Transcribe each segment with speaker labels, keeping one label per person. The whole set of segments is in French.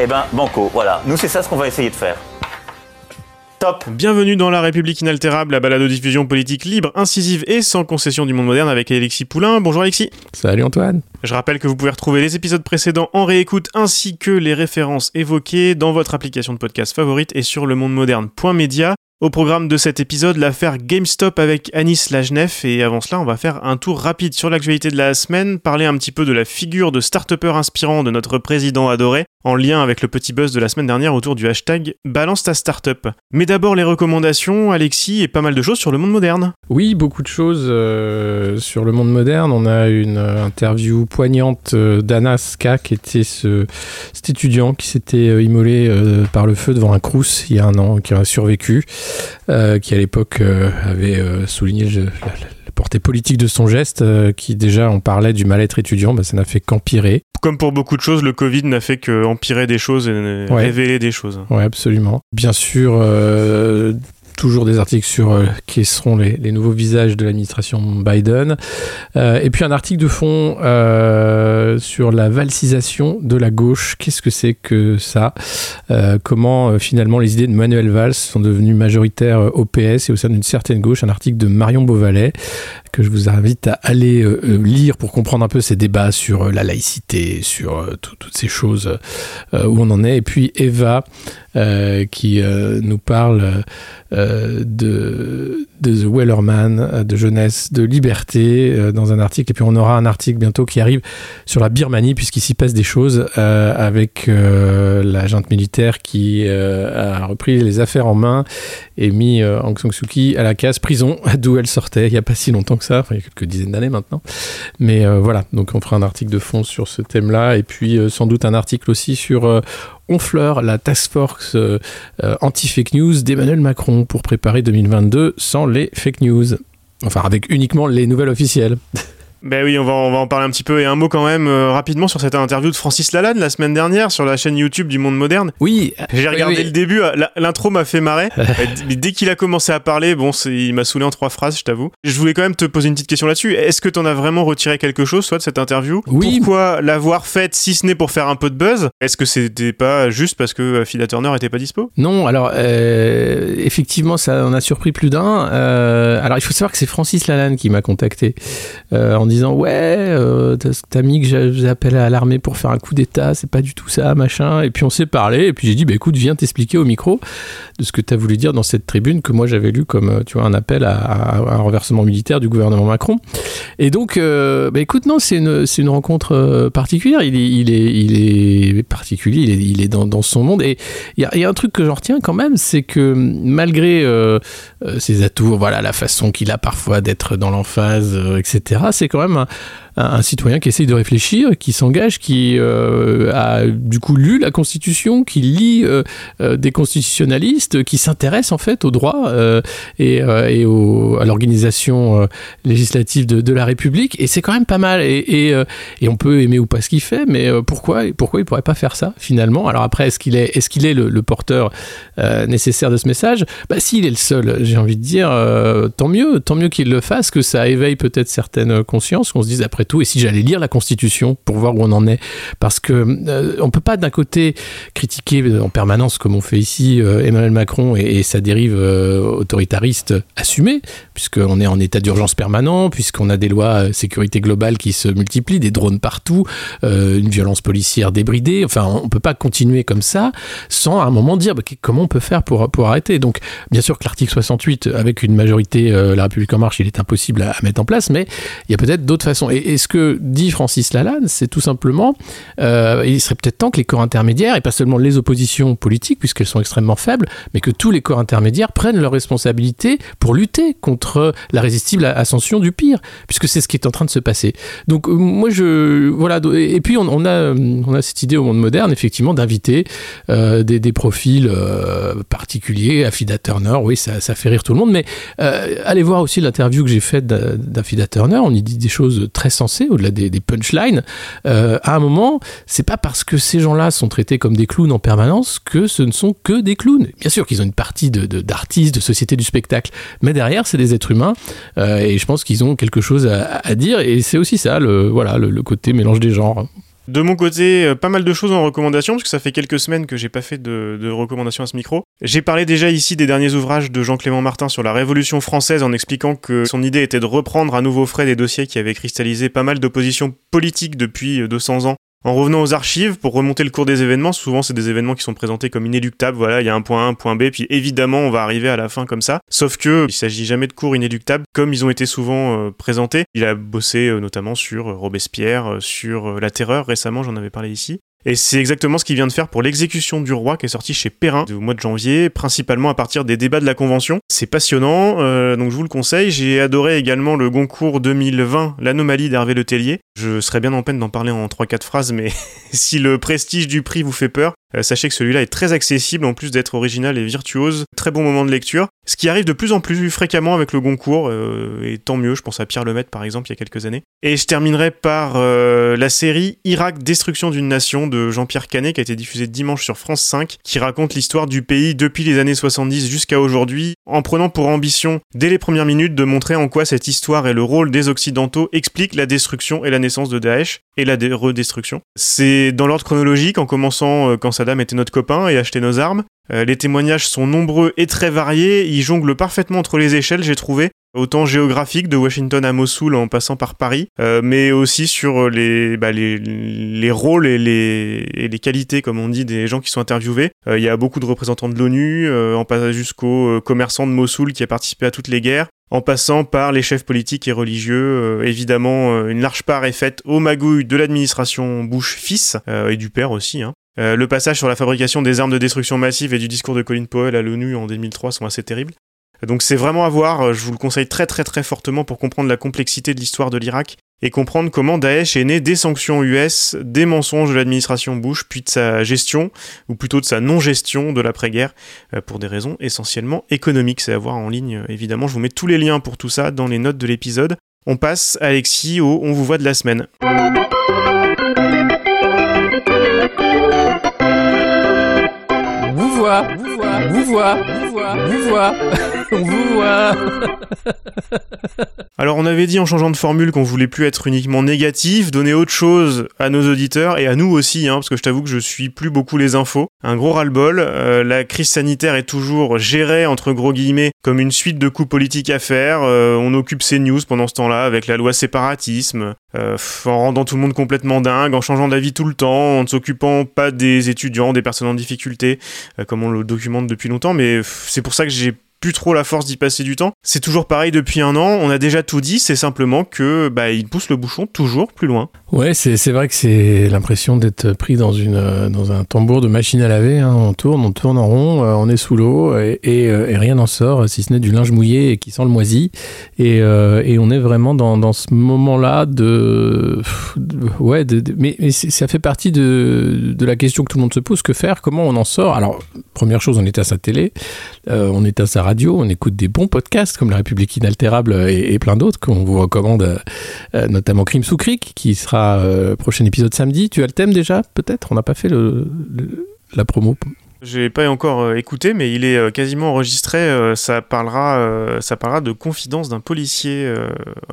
Speaker 1: Eh ben, banco, voilà. Nous, c'est ça ce qu'on va essayer de faire. Top
Speaker 2: Bienvenue dans La République inaltérable, la balade de diffusion politique libre, incisive et sans concession du monde moderne avec Alexis Poulain. Bonjour Alexis.
Speaker 3: Salut Antoine.
Speaker 2: Je rappelle que vous pouvez retrouver les épisodes précédents en réécoute ainsi que les références évoquées dans votre application de podcast favorite et sur le monde moderne.media. Au programme de cet épisode, l'affaire GameStop avec Anis Lajnef. Et avant cela, on va faire un tour rapide sur l'actualité de la semaine, parler un petit peu de la figure de start inspirant de notre président adoré, en lien avec le petit buzz de la semaine dernière autour du hashtag Balance ta startup. Mais d'abord les recommandations, Alexis, et pas mal de choses sur le monde moderne.
Speaker 3: Oui, beaucoup de choses euh, sur le monde moderne. On a une euh, interview poignante euh, d'Anas K, qui était ce, cet étudiant qui s'était immolé par le feu devant un crous il y a un an, qui a survécu, qui à l'époque avait souligné portée politique de son geste, euh, qui déjà on parlait du mal-être étudiant, bah, ça n'a fait qu'empirer.
Speaker 2: Comme pour beaucoup de choses, le Covid n'a fait que empirer des choses et
Speaker 3: Ouais.
Speaker 2: révéler des choses.
Speaker 3: Oui, absolument. Bien sûr, euh, toujours des articles sur euh, qui seront les, nouveaux visages de l'administration Biden. Euh, et puis un article de fond euh, sur la valsisation de la gauche. Qu'est-ce que c'est que ça? Euh, Comment finalement les idées de Manuel Valls sont devenues majoritaires au PS et au sein d'une certaine gauche? Un article de Marion Beauvalet que je vous invite à aller euh, euh, lire pour comprendre un peu ces débats sur euh, la laïcité, sur tout- toutes ces choses où on en est. Et puis Eva qui nous parle de, The Wellerman, de jeunesse, de liberté dans un article. Et puis on aura un article bientôt qui arrive sur la Birmanie puisqu'il s'y passe des choses avec la junte militaire qui a repris les affaires en main et mis Aung San Suu Kyi à la case prison d'où elle sortait il n'y a pas si longtemps que ça, il y a quelques dizaines d'années maintenant. Mais euh, voilà, donc on fera un article de fond sur ce thème-là et puis euh, sans doute un article aussi sur euh, Honfleur, la task force euh, anti-fake news d'Emmanuel Macron pour préparer 2022 sans les fake news. Enfin, avec uniquement les nouvelles officielles.
Speaker 2: Ben oui, on va, on va en parler un petit peu. Et un mot quand même euh, rapidement sur cette interview de Francis Lalanne la semaine dernière sur la chaîne YouTube du Monde Moderne.
Speaker 3: Oui,
Speaker 2: J'ai regardé
Speaker 3: oui, oui.
Speaker 2: le début, euh, l'intro m'a fait marrer. dès qu'il a commencé à parler, bon, il m'a saoulé en trois phrases, je t'avoue. Je voulais quand même te poser une petite question là-dessus. Est-ce que t'en as vraiment retiré quelque chose, soit de cette interview?
Speaker 3: Oui.
Speaker 2: Pourquoi l'avoir faite si ce n'est pour faire un peu de buzz? Est-ce que c'était pas juste parce que euh, Phila Turner était pas dispo?
Speaker 3: Non, alors euh, effectivement, ça en a surpris plus d'un. Euh, alors il faut savoir que c'est Francis Lalanne qui m'a contacté euh, en disant ouais, euh, t'as mis que j'a- j'appelle à l'armée pour faire un coup d'État, c'est pas du tout ça, machin. Et puis on s'est parlé, et puis j'ai dit bah écoute, viens t'expliquer au micro de ce que t'as voulu dire dans cette tribune que moi j'avais lu comme euh, tu vois un appel à, un renversement militaire du gouvernement Macron. Et donc, euh, bah écoute, non, c'est une, une rencontre euh, particulière. Il est, il est, particulier, il est, il est dans, son monde. Et il y a, un truc que j'en retiens quand même, c'est que malgré ses atouts, voilà, la façon qu'il a parfois d'être dans l'emphase, etc., c'est quand même un, un- citoyen qui essaye de réfléchir, qui s'engage, qui euh, a du coup lu la Constitution, qui lit euh, euh, des constitutionnalistes, qui s'intéresse en fait au droit et, à l'organisation législative de, la République. Et c'est quand même pas mal. Et, on peut aimer ou pas ce qu'il fait, mais pourquoi, pourquoi il pourrait pas faire ça finalement? Alors après, est-ce qu'il est, est, qu'il est le, porteur nécessaire de ce message? Bah, S'il est le seul, j'ai envie de dire, tant mieux, tant mieux qu'il le fasse, que ça éveille peut-être certaines consciences, qu'on se dise après et si j'allais lire la Constitution pour voir où on en est Parce que euh, on peut pas d'un côté critiquer en permanence, comme on fait ici, euh, Emmanuel Macron et, sa dérive euh, autoritariste assumée, puisqu'on est en état d'urgence permanent, puisqu'on a des lois euh, sécurité globale qui se multiplient, des drones partout, euh, une violence policière débridée. Enfin, on peut pas continuer comme ça sans à un moment dire bah, comment on peut faire pour, pour arrêter. Donc, bien sûr que l'article 68, avec une majorité, euh, La République En Marche, il est impossible à, mettre en place, mais il y a peut-être d'autres façons. Ce que dit Francis Lalanne, c'est tout simplement, euh, il serait peut-être temps que les corps intermédiaires, et pas seulement les oppositions politiques, puisqu'elles sont extrêmement faibles, mais que tous les corps intermédiaires prennent leurs responsabilités pour lutter contre la résistible ascension du pire, puisque c'est ce qui est en train de se passer. Donc euh, moi, je... Voilà, et puis on, a, on a cette idée au monde moderne, effectivement, d'inviter euh, des, des, profils particuliers, Affida Turner, oui, ça, ça, fait rire tout le monde, mais allez voir aussi l'interview que j'ai faite d'Affida Turner, on y dit des choses très au-delà des, punchlines. Euh, à un moment, c'est pas parce que ces gens-là sont traités comme des clowns en permanence que ce ne sont que des clowns. Bien sûr qu'ils ont une partie d'artistes, de, de, société du spectacle, mais derrière, c'est des êtres humains, euh, et je pense qu'ils ont quelque chose à, dire, et c'est aussi ça, le, voilà, le côté mélange des genres.
Speaker 2: De mon côté, euh, pas mal de choses en recommandation, parce que ça fait quelques semaines que j'ai pas fait de, de recommandations à ce micro. J'ai parlé déjà ici des derniers ouvrages de Jean-Clément Martin sur la Révolution française en expliquant que son idée était de reprendre à nouveau frais des dossiers qui avaient cristallisé pas mal d'oppositions politiques depuis 200 ans en revenant aux archives, pour remonter le cours des événements, souvent c'est des événements qui sont présentés comme inéluctables, voilà, il y a un point A, un point B, puis évidemment on va arriver à la fin comme ça. Sauf que il s'agit jamais de cours inéluctables comme ils ont été souvent euh, présentés. Il a bossé euh, notamment sur Robespierre, euh, sur la terreur récemment, j'en avais parlé ici. Et c'est exactement ce qu'il vient de faire pour l'exécution du roi qui est sorti chez Perrin au mois de janvier, principalement à partir des débats de la Convention. C'est passionnant, euh, donc je vous le conseille. J'ai adoré également le Goncourt 2020, l'anomalie d'Hervé Le Tellier. Je serais bien en peine d'en parler en 3-4 phrases, mais si le prestige du prix vous fait peur, euh, sachez que celui-là est très accessible en plus d'être original et virtuose. Très bon moment de lecture. Ce qui arrive de plus en plus fréquemment avec le Goncourt, euh, et tant mieux, je pense à Pierre Lemaitre par exemple il y a quelques années. Et je terminerai par euh, la série Irak Destruction d'une nation de Jean-Pierre Canet qui a été diffusée dimanche sur France 5, qui raconte l'histoire du pays depuis les années 70 jusqu'à aujourd'hui, en prenant pour ambition dès les premières minutes de montrer en quoi cette histoire et le rôle des Occidentaux expliquent la destruction et la naissance de Daesh et la redestruction. C'est dans l'ordre chronologique, en commençant quand Saddam était notre copain et achetait nos armes, euh, les témoignages sont nombreux et très variés, ils jonglent parfaitement entre les échelles, j'ai trouvé, autant géographique de Washington à Mossoul en passant par Paris, euh, mais aussi sur les, bah, les, les, rôles et les, et les qualités, comme on dit, des gens qui sont interviewés. Euh, il y a beaucoup de représentants de l'ONU, en passant jusqu'aux commerçants de Mossoul qui a participé à toutes les guerres, en passant par les chefs politiques et religieux. évidemment, une large part est faite aux magouilles de l'administration Bush-fils, et du père aussi, hein. Euh, le passage sur la fabrication des armes de destruction massive et du discours de Colin Powell à l'ONU en 2003 sont assez terribles. Donc c'est vraiment à voir, euh, je vous le conseille très très très fortement pour comprendre la complexité de l'histoire de l'Irak et comprendre comment Daesh est né des sanctions US, des mensonges de l'administration Bush, puis de sa gestion, ou plutôt de sa non-gestion de l'après-guerre, euh, pour des raisons essentiellement économiques. C'est à voir en ligne, évidemment. Je vous mets tous les liens pour tout ça dans les notes de l'épisode. On passe, Alexis, au On vous voit de la semaine.
Speaker 3: Vous voit, vous voit, vous voit, vous vous voit.
Speaker 2: Alors on avait dit en changeant de formule qu'on voulait plus être uniquement négatif, donner autre chose à nos auditeurs et à nous aussi, hein, parce que je t'avoue que je suis plus beaucoup les infos. Un gros ras-le-bol. Euh, la crise sanitaire est toujours gérée entre gros guillemets comme une suite de coups politiques à faire. Euh, on occupe ces news pendant ce temps-là avec la loi séparatisme, euh, en rendant tout le monde complètement dingue, en changeant d'avis tout le temps, en ne s'occupant pas des étudiants, des personnes en difficulté, comme on le documente depuis longtemps. Mais c'est pour ça que j'ai plus trop la force d'y passer du temps. C'est toujours pareil depuis un an, on a déjà tout dit, c'est simplement que bah, il pousse le bouchon toujours plus loin.
Speaker 3: Ouais, c'est vrai que c'est l'impression d'être pris dans, une, euh, dans un tambour de machine à laver. Hein. On tourne, on tourne en rond, euh, on est sous l'eau et, euh, et, rien n'en sort, si ce n'est du linge mouillé et qui sent le moisi. Et, et on est vraiment dans, dans ce moment-là de, Ouais, mais, mais ça fait partie de, de la question que tout le monde se pose que faire? Comment on en sort? Alors, première chose, on est à sa télé, on est à sa radio on écoute des bons podcasts comme La République inaltérable et, plein d'autres qu'on vous recommande, euh, notamment Crime sous Cric, qui sera euh, prochain épisode samedi. Tu as le thème déjà, peut-être? On n'a pas fait la promo
Speaker 2: j'ai pas encore euh, écouté, mais il est euh, quasiment enregistré. Euh, ça parlera, ça parlera de confidences d'un policier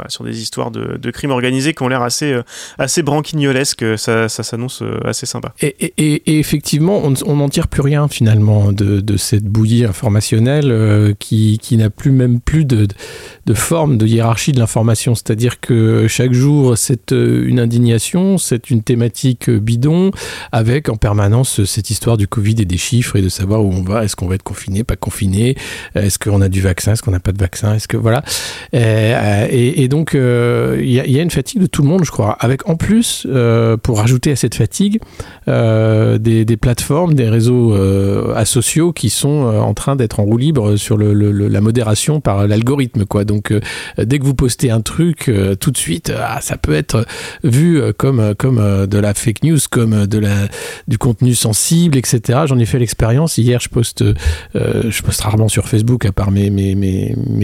Speaker 2: sur des histoires de, crimes organisés qui ont l'air assez, assez branquignolesques. Ça, ça s'annonce assez sympa.
Speaker 3: Et, et, effectivement, on n'en tire plus rien finalement de, de cette bouillie informationnelle qui, qui n'a plus même plus de, de forme de hiérarchie de l'information. C'est-à-dire que chaque jour, c'est une indignation, c'est une thématique bidon, avec en permanence cette histoire du Covid et des chiffres et de savoir où on va. Est-ce qu'on va être confiné, pas confiné? Est-ce qu'on a du vaccin? Est-ce qu'on n'a pas de vaccin? Est-ce que voilà et, donc il y, a une fatigue de tout le monde, je crois. Avec en plus, pour rajouter à cette fatigue, des, plateformes, des réseaux asociaux qui sont en train d'être en roue libre sur la modération par l'algorithme. Donc dès que vous postez un truc, tout de suite, ah, ça peut être vu comme de la fake news, comme du contenu sensible, etc. J'en ai fait Hier, je poste, euh, je poste rarement sur Facebook à part mes,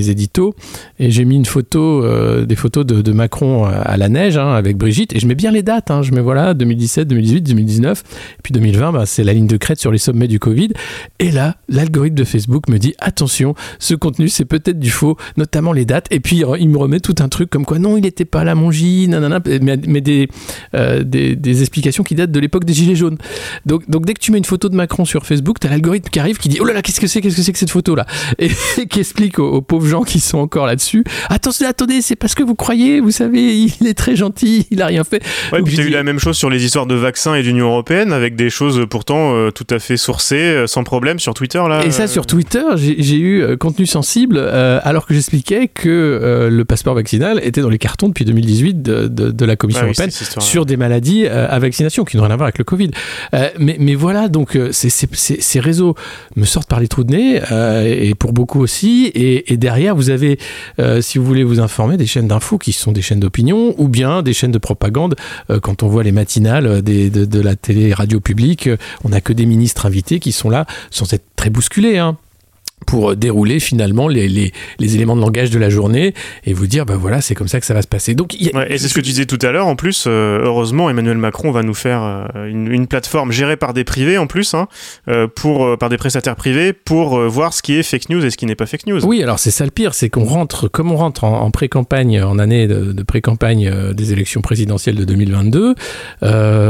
Speaker 3: éditos. Et j'ai mis une photo, euh, des photos de, Macron à la neige hein, avec Brigitte. Et je mets bien les dates. Hein. Je mets voilà 2017, 2018, 2019. Et puis 2020, bah, c'est la ligne de crête sur les sommets du Covid. Et là, l'algorithme de Facebook me dit attention, ce contenu, c'est peut-être du faux, notamment les dates. Et puis il me remet tout un truc comme quoi non, il n'était pas là, mon J, nanana, mais, euh, des explications qui datent de l'époque des Gilets jaunes. Donc, donc dès que tu mets une photo de Macron sur Facebook, t'as l'algorithme qui arrive qui dit oh là là qu'est-ce que c'est qu'est-ce que c'est que cette photo là et, qui explique aux, pauvres gens qui sont encore là-dessus attention attendez c'est parce que vous croyez vous savez il est très gentil il a rien fait.
Speaker 2: Ouais, puis t'as eu la même chose sur les histoires de vaccins et d'Union européenne avec des choses pourtant euh, tout à fait sourcées euh, sans problème sur Twitter là.
Speaker 3: Et ça sur Twitter j'ai eu euh, contenu sensible alors que j'expliquais que le passeport vaccinal était dans les cartons depuis 2018 de, de, la Commission ah européenne sur des maladies à vaccination qui n'ont rien à voir avec le Covid. mais, mais voilà, donc euh, ces réseaux me sortent par les trous de nez, euh, et pour beaucoup aussi. Et, derrière, vous avez, euh, si vous voulez vous informer, des chaînes d'infos qui sont des chaînes d'opinion, ou bien des chaînes de propagande. quand on voit les matinales de, la télé-radio publique, on n'a que des ministres invités qui sont là, sans être très bousculés. Hein pour dérouler finalement les, les, les, éléments de langage de la journée et vous dire, ben voilà, c'est comme ça que ça va se passer. Donc,
Speaker 2: et c'est ce que tu disais tout à l'heure, en plus, euh, heureusement, Emmanuel Macron va nous faire euh, une, une, plateforme gérée par des privés en plus, hein, euh, pour, par des prestataires privés, pour voir ce qui est fake news et ce qui n'est pas fake news.
Speaker 3: Oui, alors c'est ça le pire, c'est qu'on rentre, comme on rentre en, pré-campagne, en année de, de pré-campagne des élections présidentielles de 2022,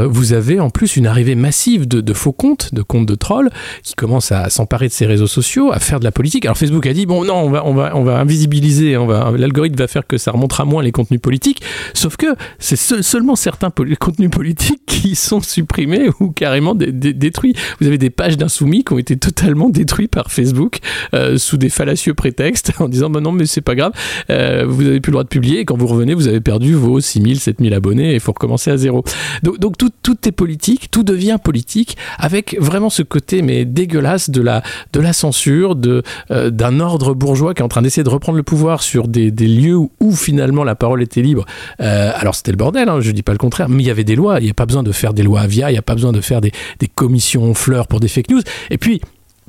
Speaker 3: vous avez en plus une arrivée massive de, de faux comptes, de comptes de trolls, qui commencent à s'emparer de ces réseaux sociaux, à faire de la politique. Alors Facebook a dit bon non, on va on va on va invisibiliser, l'algorithme va faire que ça remontera moins les contenus politiques. Sauf que c'est seulement certains contenus politiques qui sont supprimés ou carrément détruits. Vous avez des pages d'insoumis qui ont été totalement détruites par Facebook euh, sous des fallacieux prétextes en disant bah non mais c'est pas grave, euh, vous avez plus le droit de publier et quand vous revenez vous avez perdu vos 6000, 7000 abonnés et il faut recommencer à zéro. Donc, donc tout, tout est politique, tout devient politique avec vraiment ce côté mais dégueulasse de la de la censure, de euh, d'un ordre bourgeois qui est en train d'essayer de reprendre le pouvoir sur des, lieux où, finalement la parole était libre. Euh, alors c'était le bordel, hein, je dis pas le contraire, mais il y avait des lois. Il n'y a pas besoin de faire des lois via, il n'y a pas besoin de faire des, des commissions fleurs pour des fake news. Et puis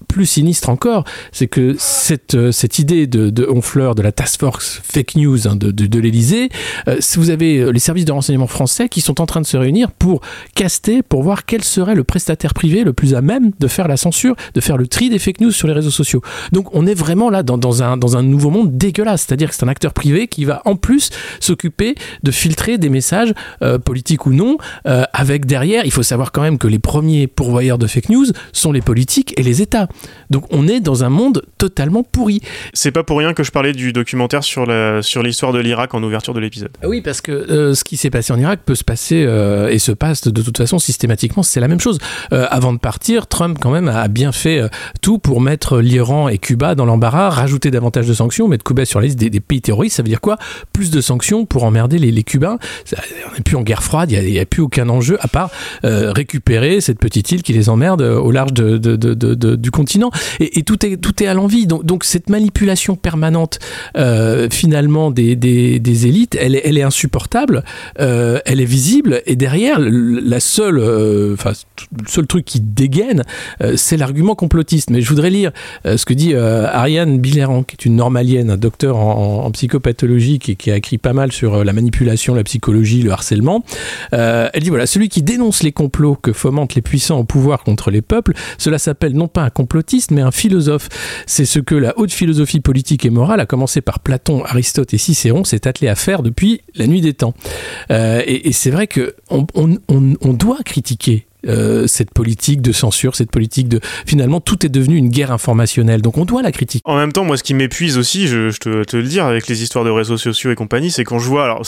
Speaker 3: plus sinistre encore, c'est que cette, euh, cette idée de, de Honfleur, de la task force fake news hein, de, de, de l'Elysée, euh, vous avez euh, les services de renseignement français qui sont en train de se réunir pour caster, pour voir quel serait le prestataire privé le plus à même de faire la censure, de faire le tri des fake news sur les réseaux sociaux. Donc on est vraiment là dans, dans, un, dans un nouveau monde dégueulasse, c'est-à-dire que c'est un acteur privé qui va en plus s'occuper de filtrer des messages politiques ou non, avec derrière, il faut savoir quand même que les premiers pourvoyeurs de fake news sont les politiques et les États. Donc on est dans un monde totalement pourri.
Speaker 2: C'est pas pour rien que je parlais du documentaire sur la sur l'histoire de l'Irak en ouverture de l'épisode.
Speaker 3: Oui, parce que euh, ce qui s'est passé en Irak peut se passer euh, et se passe de toute façon systématiquement, c'est la même chose. Euh, avant de partir, Trump quand même a bien fait tout pour mettre l'Iran et Cuba dans l'embarras, rajouter davantage de sanctions, mettre Cuba sur la liste des, pays terroristes. Ça veut dire quoi? Plus de sanctions pour emmerder les, Cubains. on n'est plus en guerre froide, il n'y a, plus aucun enjeu à part récupérer cette petite île qui les emmerde au large de, du continent et, tout est tout est à l'envie. Donc, cette manipulation permanente euh, finalement des, des, élites, elle, est insupportable, euh, elle est visible et derrière la seule, euh, le seul truc qui dégaine, c'est l'argument complotiste. Mais je voudrais lire ce que dit Ariane Biléran, qui est une normalienne, un docteur en, psychopathologie qui, qui, a écrit pas mal sur la manipulation, la psychologie, le harcèlement. elle dit voilà, celui qui dénonce les complots que fomentent les puissants au pouvoir contre les peuples, cela s'appelle non pas un complot mais un philosophe. C'est ce que la haute philosophie politique et morale, a commencé par Platon, Aristote et Cicéron, s'est attelé à faire depuis la nuit des temps. Euh, et, c'est vrai que on, doit critiquer euh, cette politique de censure, cette politique de finalement tout est devenu une guerre informationnelle. Donc on doit la critiquer.
Speaker 2: En même temps, moi, ce qui m'épuise aussi, je, te, le dire avec les histoires de réseaux sociaux et compagnie, c'est quand je vois, alors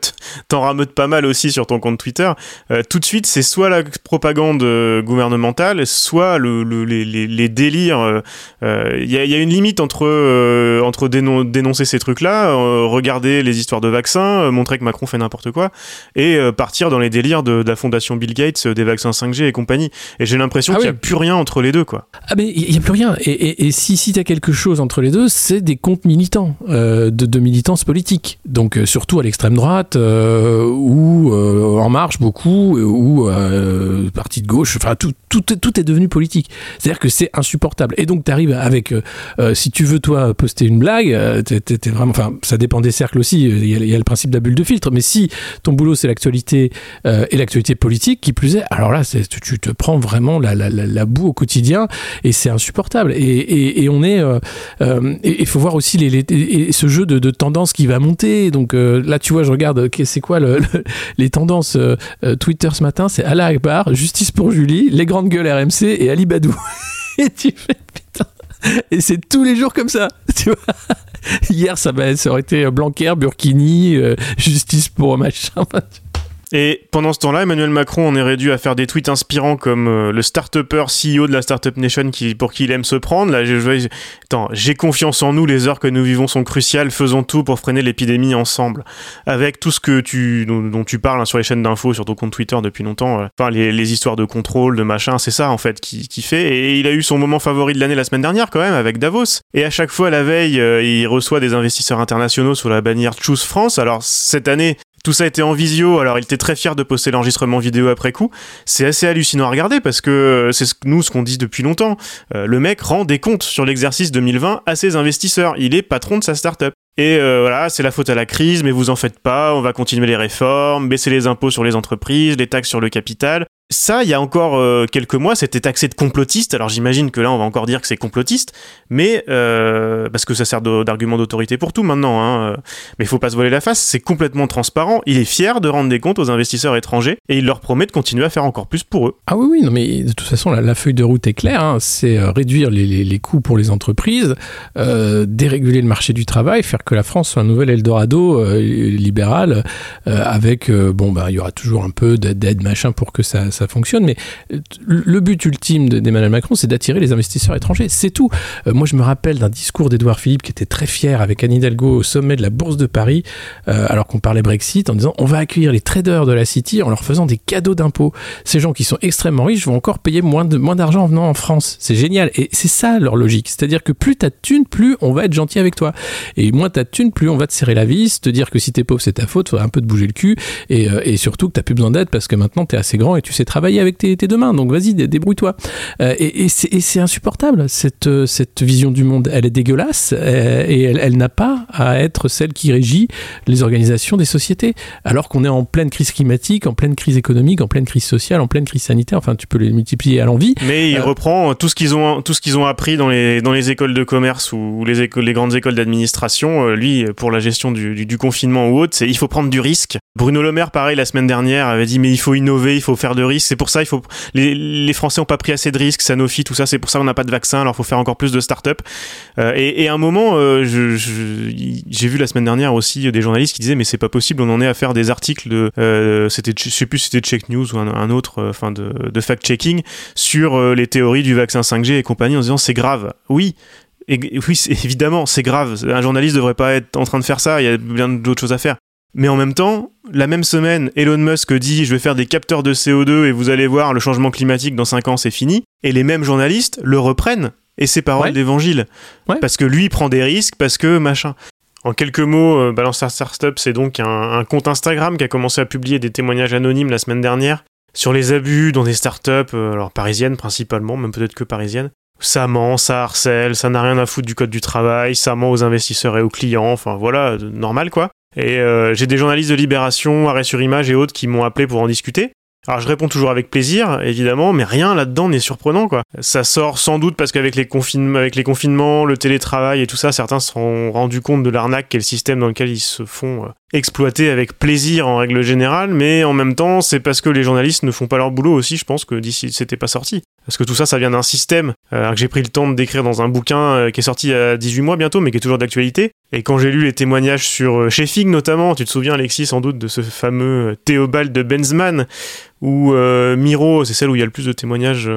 Speaker 2: t'en rameutes pas mal aussi sur ton compte Twitter. Euh, tout de suite, c'est soit la propagande euh, gouvernementale, soit le, le- les, les- délires. Il y, a, une limite entre entre dénon- dénoncer ces trucs-là, regarder les histoires de vaccins, montrer que Macron fait n'importe quoi, et partir dans les délires de, la fondation Bill Gates, des vaccins 5G et compagnie. Et j'ai l'impression
Speaker 3: Ah
Speaker 2: qu'il
Speaker 3: oui.
Speaker 2: n'y a plus rien entre les deux, quoi.
Speaker 3: Ah mais il n'y a plus rien. Et, et- et si, si tu as quelque chose entre les deux, c'est des comptes militants, euh, de, de militance politique. Donc euh, surtout à l'extrême droite, euh, ou En Marche beaucoup, ou Parti de gauche, enfin tout, tout, est- tout est devenu politique. C'est-à-dire que c'est insupportable. Et donc tu arrives avec, si tu veux toi poster une blague, vraiment, enfin ça dépend des cercles aussi, il y, a, il y a le principe de la bulle de filtre, mais si ton boulot c'est l'actualité et l'actualité politique, qui plus est, alors là tu, te prends vraiment la, la, la, boue au quotidien et c'est insupportable. Et, et, on est, euh, euh, et il faut voir aussi les, les- ce jeu de, de tendance qui va monter. Donc euh, là, tu vois, je regarde, c'est quoi le, le- les tendances Twitter ce matin? C'est Allah Akbar, Justice pour Julie, les grandes gueules RMC et Ali Badou. et tu fais putain. Et c'est tous les jours comme ça. Hier, ça, ça aurait été Blanquer, Burkini, Justice pour machin.
Speaker 2: Et pendant ce temps-là, Emmanuel Macron en est réduit à faire des tweets inspirants comme euh, le start-upper CEO de la Startup Nation qui, pour qui il aime se prendre. Là, je, je- attends, j'ai confiance en nous, les heures que nous vivons sont cruciales, faisons tout pour freiner l'épidémie ensemble. Avec tout ce que tu, dont, tu parles hein, sur les chaînes d'infos, sur ton compte Twitter depuis longtemps, euh, enfin, les, les histoires de contrôle, de machin, c'est ça en fait qui, qui fait. Et il a eu son moment favori de l'année la semaine dernière quand même avec Davos. Et à chaque fois, la veille, euh, il reçoit des investisseurs internationaux sous la bannière Choose France. Alors cette année, tout ça était en visio, alors il était très fier de poster l'enregistrement vidéo après coup. C'est assez hallucinant à regarder parce que euh, c'est nous ce qu'on dit depuis longtemps. Euh, le mec rend des comptes sur l'exercice 2020 à ses investisseurs. Il est patron de sa startup. Et euh, voilà, c'est la faute à la crise, mais vous en faites pas, on va continuer les réformes, baisser les impôts sur les entreprises, les taxes sur le capital. Ça, il y a encore euh, quelques mois, c'était taxé de complotiste. Alors j'imagine que là, on va encore dire que c'est complotiste, mais euh, parce que ça sert d'argument d'autorité pour tout maintenant. Hein. euh, Mais il faut pas se voiler la face, c'est complètement transparent. Il est fier de rendre des comptes aux investisseurs étrangers et il leur promet de continuer à faire encore plus pour eux.
Speaker 3: Ah oui, oui, non, mais de toute façon, la, feuille de route est claire. hein. c'est réduire les, coûts pour les entreprises, déréguler le marché du travail, faire que la France soit un nouvel Eldorado libéral, avec, bon, bah, il y aura toujours un peu d'aide, machin, pour que ça, ça fonctionne. Mais euh, le but ultime de- d'Emmanuel Macron, c'est d'attirer les investisseurs étrangers. C'est tout. Euh, moi, je me rappelle d'un discours d'Edouard Philippe qui était très fier avec Anne Hidalgo au sommet de la Bourse de Paris, euh, alors qu'on parlait Brexit, en disant on va accueillir les traders de la City en leur faisant des cadeaux d'impôts. Ces gens qui sont extrêmement riches vont encore payer moins de moins d'argent en venant en France. C'est génial. Et c'est ça leur logique. C'est-à-dire que plus t'as de thunes, plus on va être gentil avec toi. Et moins t'as de thunes, plus on va te serrer la vis, te dire que si t'es pauvre, c'est ta faute, faudra un peu te bouger le cul. Et, et surtout que t'as plus besoin d'aide parce que maintenant t'es assez grand et tu sais travailler avec tes, tes deux mains. Donc vas-y, dé- débrouille-toi. Euh, et et c'est insupportable. Cette, euh, cette vision du monde, elle est dégueulasse euh, et elle, elle n'a pas à être celle qui régit les organisations des sociétés. Alors qu'on est en pleine crise climatique, en pleine crise économique, en pleine crise sociale, en pleine crise sanitaire. Enfin, tu peux les multiplier à l'envie.
Speaker 2: Mais il
Speaker 3: Euh,
Speaker 2: reprend tout ce qu'ils ont, tout ce qu'ils ont appris dans les, dans les écoles de commerce ou les, écoles, les grandes écoles d'administration. Lui, pour la gestion du, du, du confinement ou autre, c'est il faut prendre du risque. Bruno Le Maire, pareil, la semaine dernière, avait dit mais il faut innover, il faut faire de risques. C'est pour ça, il faut les, les Français ont pas pris assez de risques, Sanofi, tout ça. C'est pour ça qu'on n'a pas de vaccin. Alors faut faire encore plus de start-up. Euh, et, et à un moment, euh, je- je- j'ai vu la semaine dernière aussi des journalistes qui disaient mais c'est pas possible, on en est à faire des articles de, euh, c'était, je sais plus c'était Check News ou un, autre, euh, enfin de, de fact-checking sur euh, les théories du vaccin 5G et compagnie en disant c'est grave. Oui. Et, oui, évidemment, c'est grave. Un journaliste devrait pas être en train de faire ça. Il y a bien d'autres choses à faire. Mais en même temps, la même semaine, Elon Musk dit je vais faire des capteurs de CO2 et vous allez voir le changement climatique dans 5 ans c'est fini. Et les mêmes journalistes le reprennent et c'est paroles
Speaker 3: Ouais.
Speaker 2: d'évangile.
Speaker 3: Ouais.
Speaker 2: Parce que lui prend des risques, parce que machin. En quelques mots, euh, Balance ta Startup, c'est donc un, un compte Instagram qui a commencé à publier des témoignages anonymes la semaine dernière sur les abus dans des startups, euh, alors parisiennes principalement, même peut-être que parisiennes. Ça ment, ça harcèle, ça n'a rien à foutre du code du travail, ça ment aux investisseurs et aux clients, enfin voilà, euh, normal quoi. Et euh, j'ai des journalistes de Libération, Arrêt sur Image et autres qui m'ont appelé pour en discuter. Alors je réponds toujours avec plaisir, évidemment, mais rien là-dedans n'est surprenant, quoi. Ça sort sans doute parce qu'avec les, confinements, le télétravail et tout ça, certains se sont rendus compte de l'arnaque qu'est le système dans lequel ils se font euh, exploité avec plaisir en règle générale, mais en même temps, c'est parce que les journalistes ne font pas leur boulot aussi, je pense que d'ici c'était pas sorti. Parce que tout ça, ça vient d'un système euh, que j'ai pris le temps de décrire dans un bouquin euh, qui est sorti il y a 18 mois bientôt, mais qui est toujours d'actualité. Et quand j'ai lu les témoignages sur euh, chez Fig notamment, tu te souviens Alexis sans doute de ce fameux euh, Théobald de Benzman, ou euh, Miro, c'est celle où il y a le plus de témoignages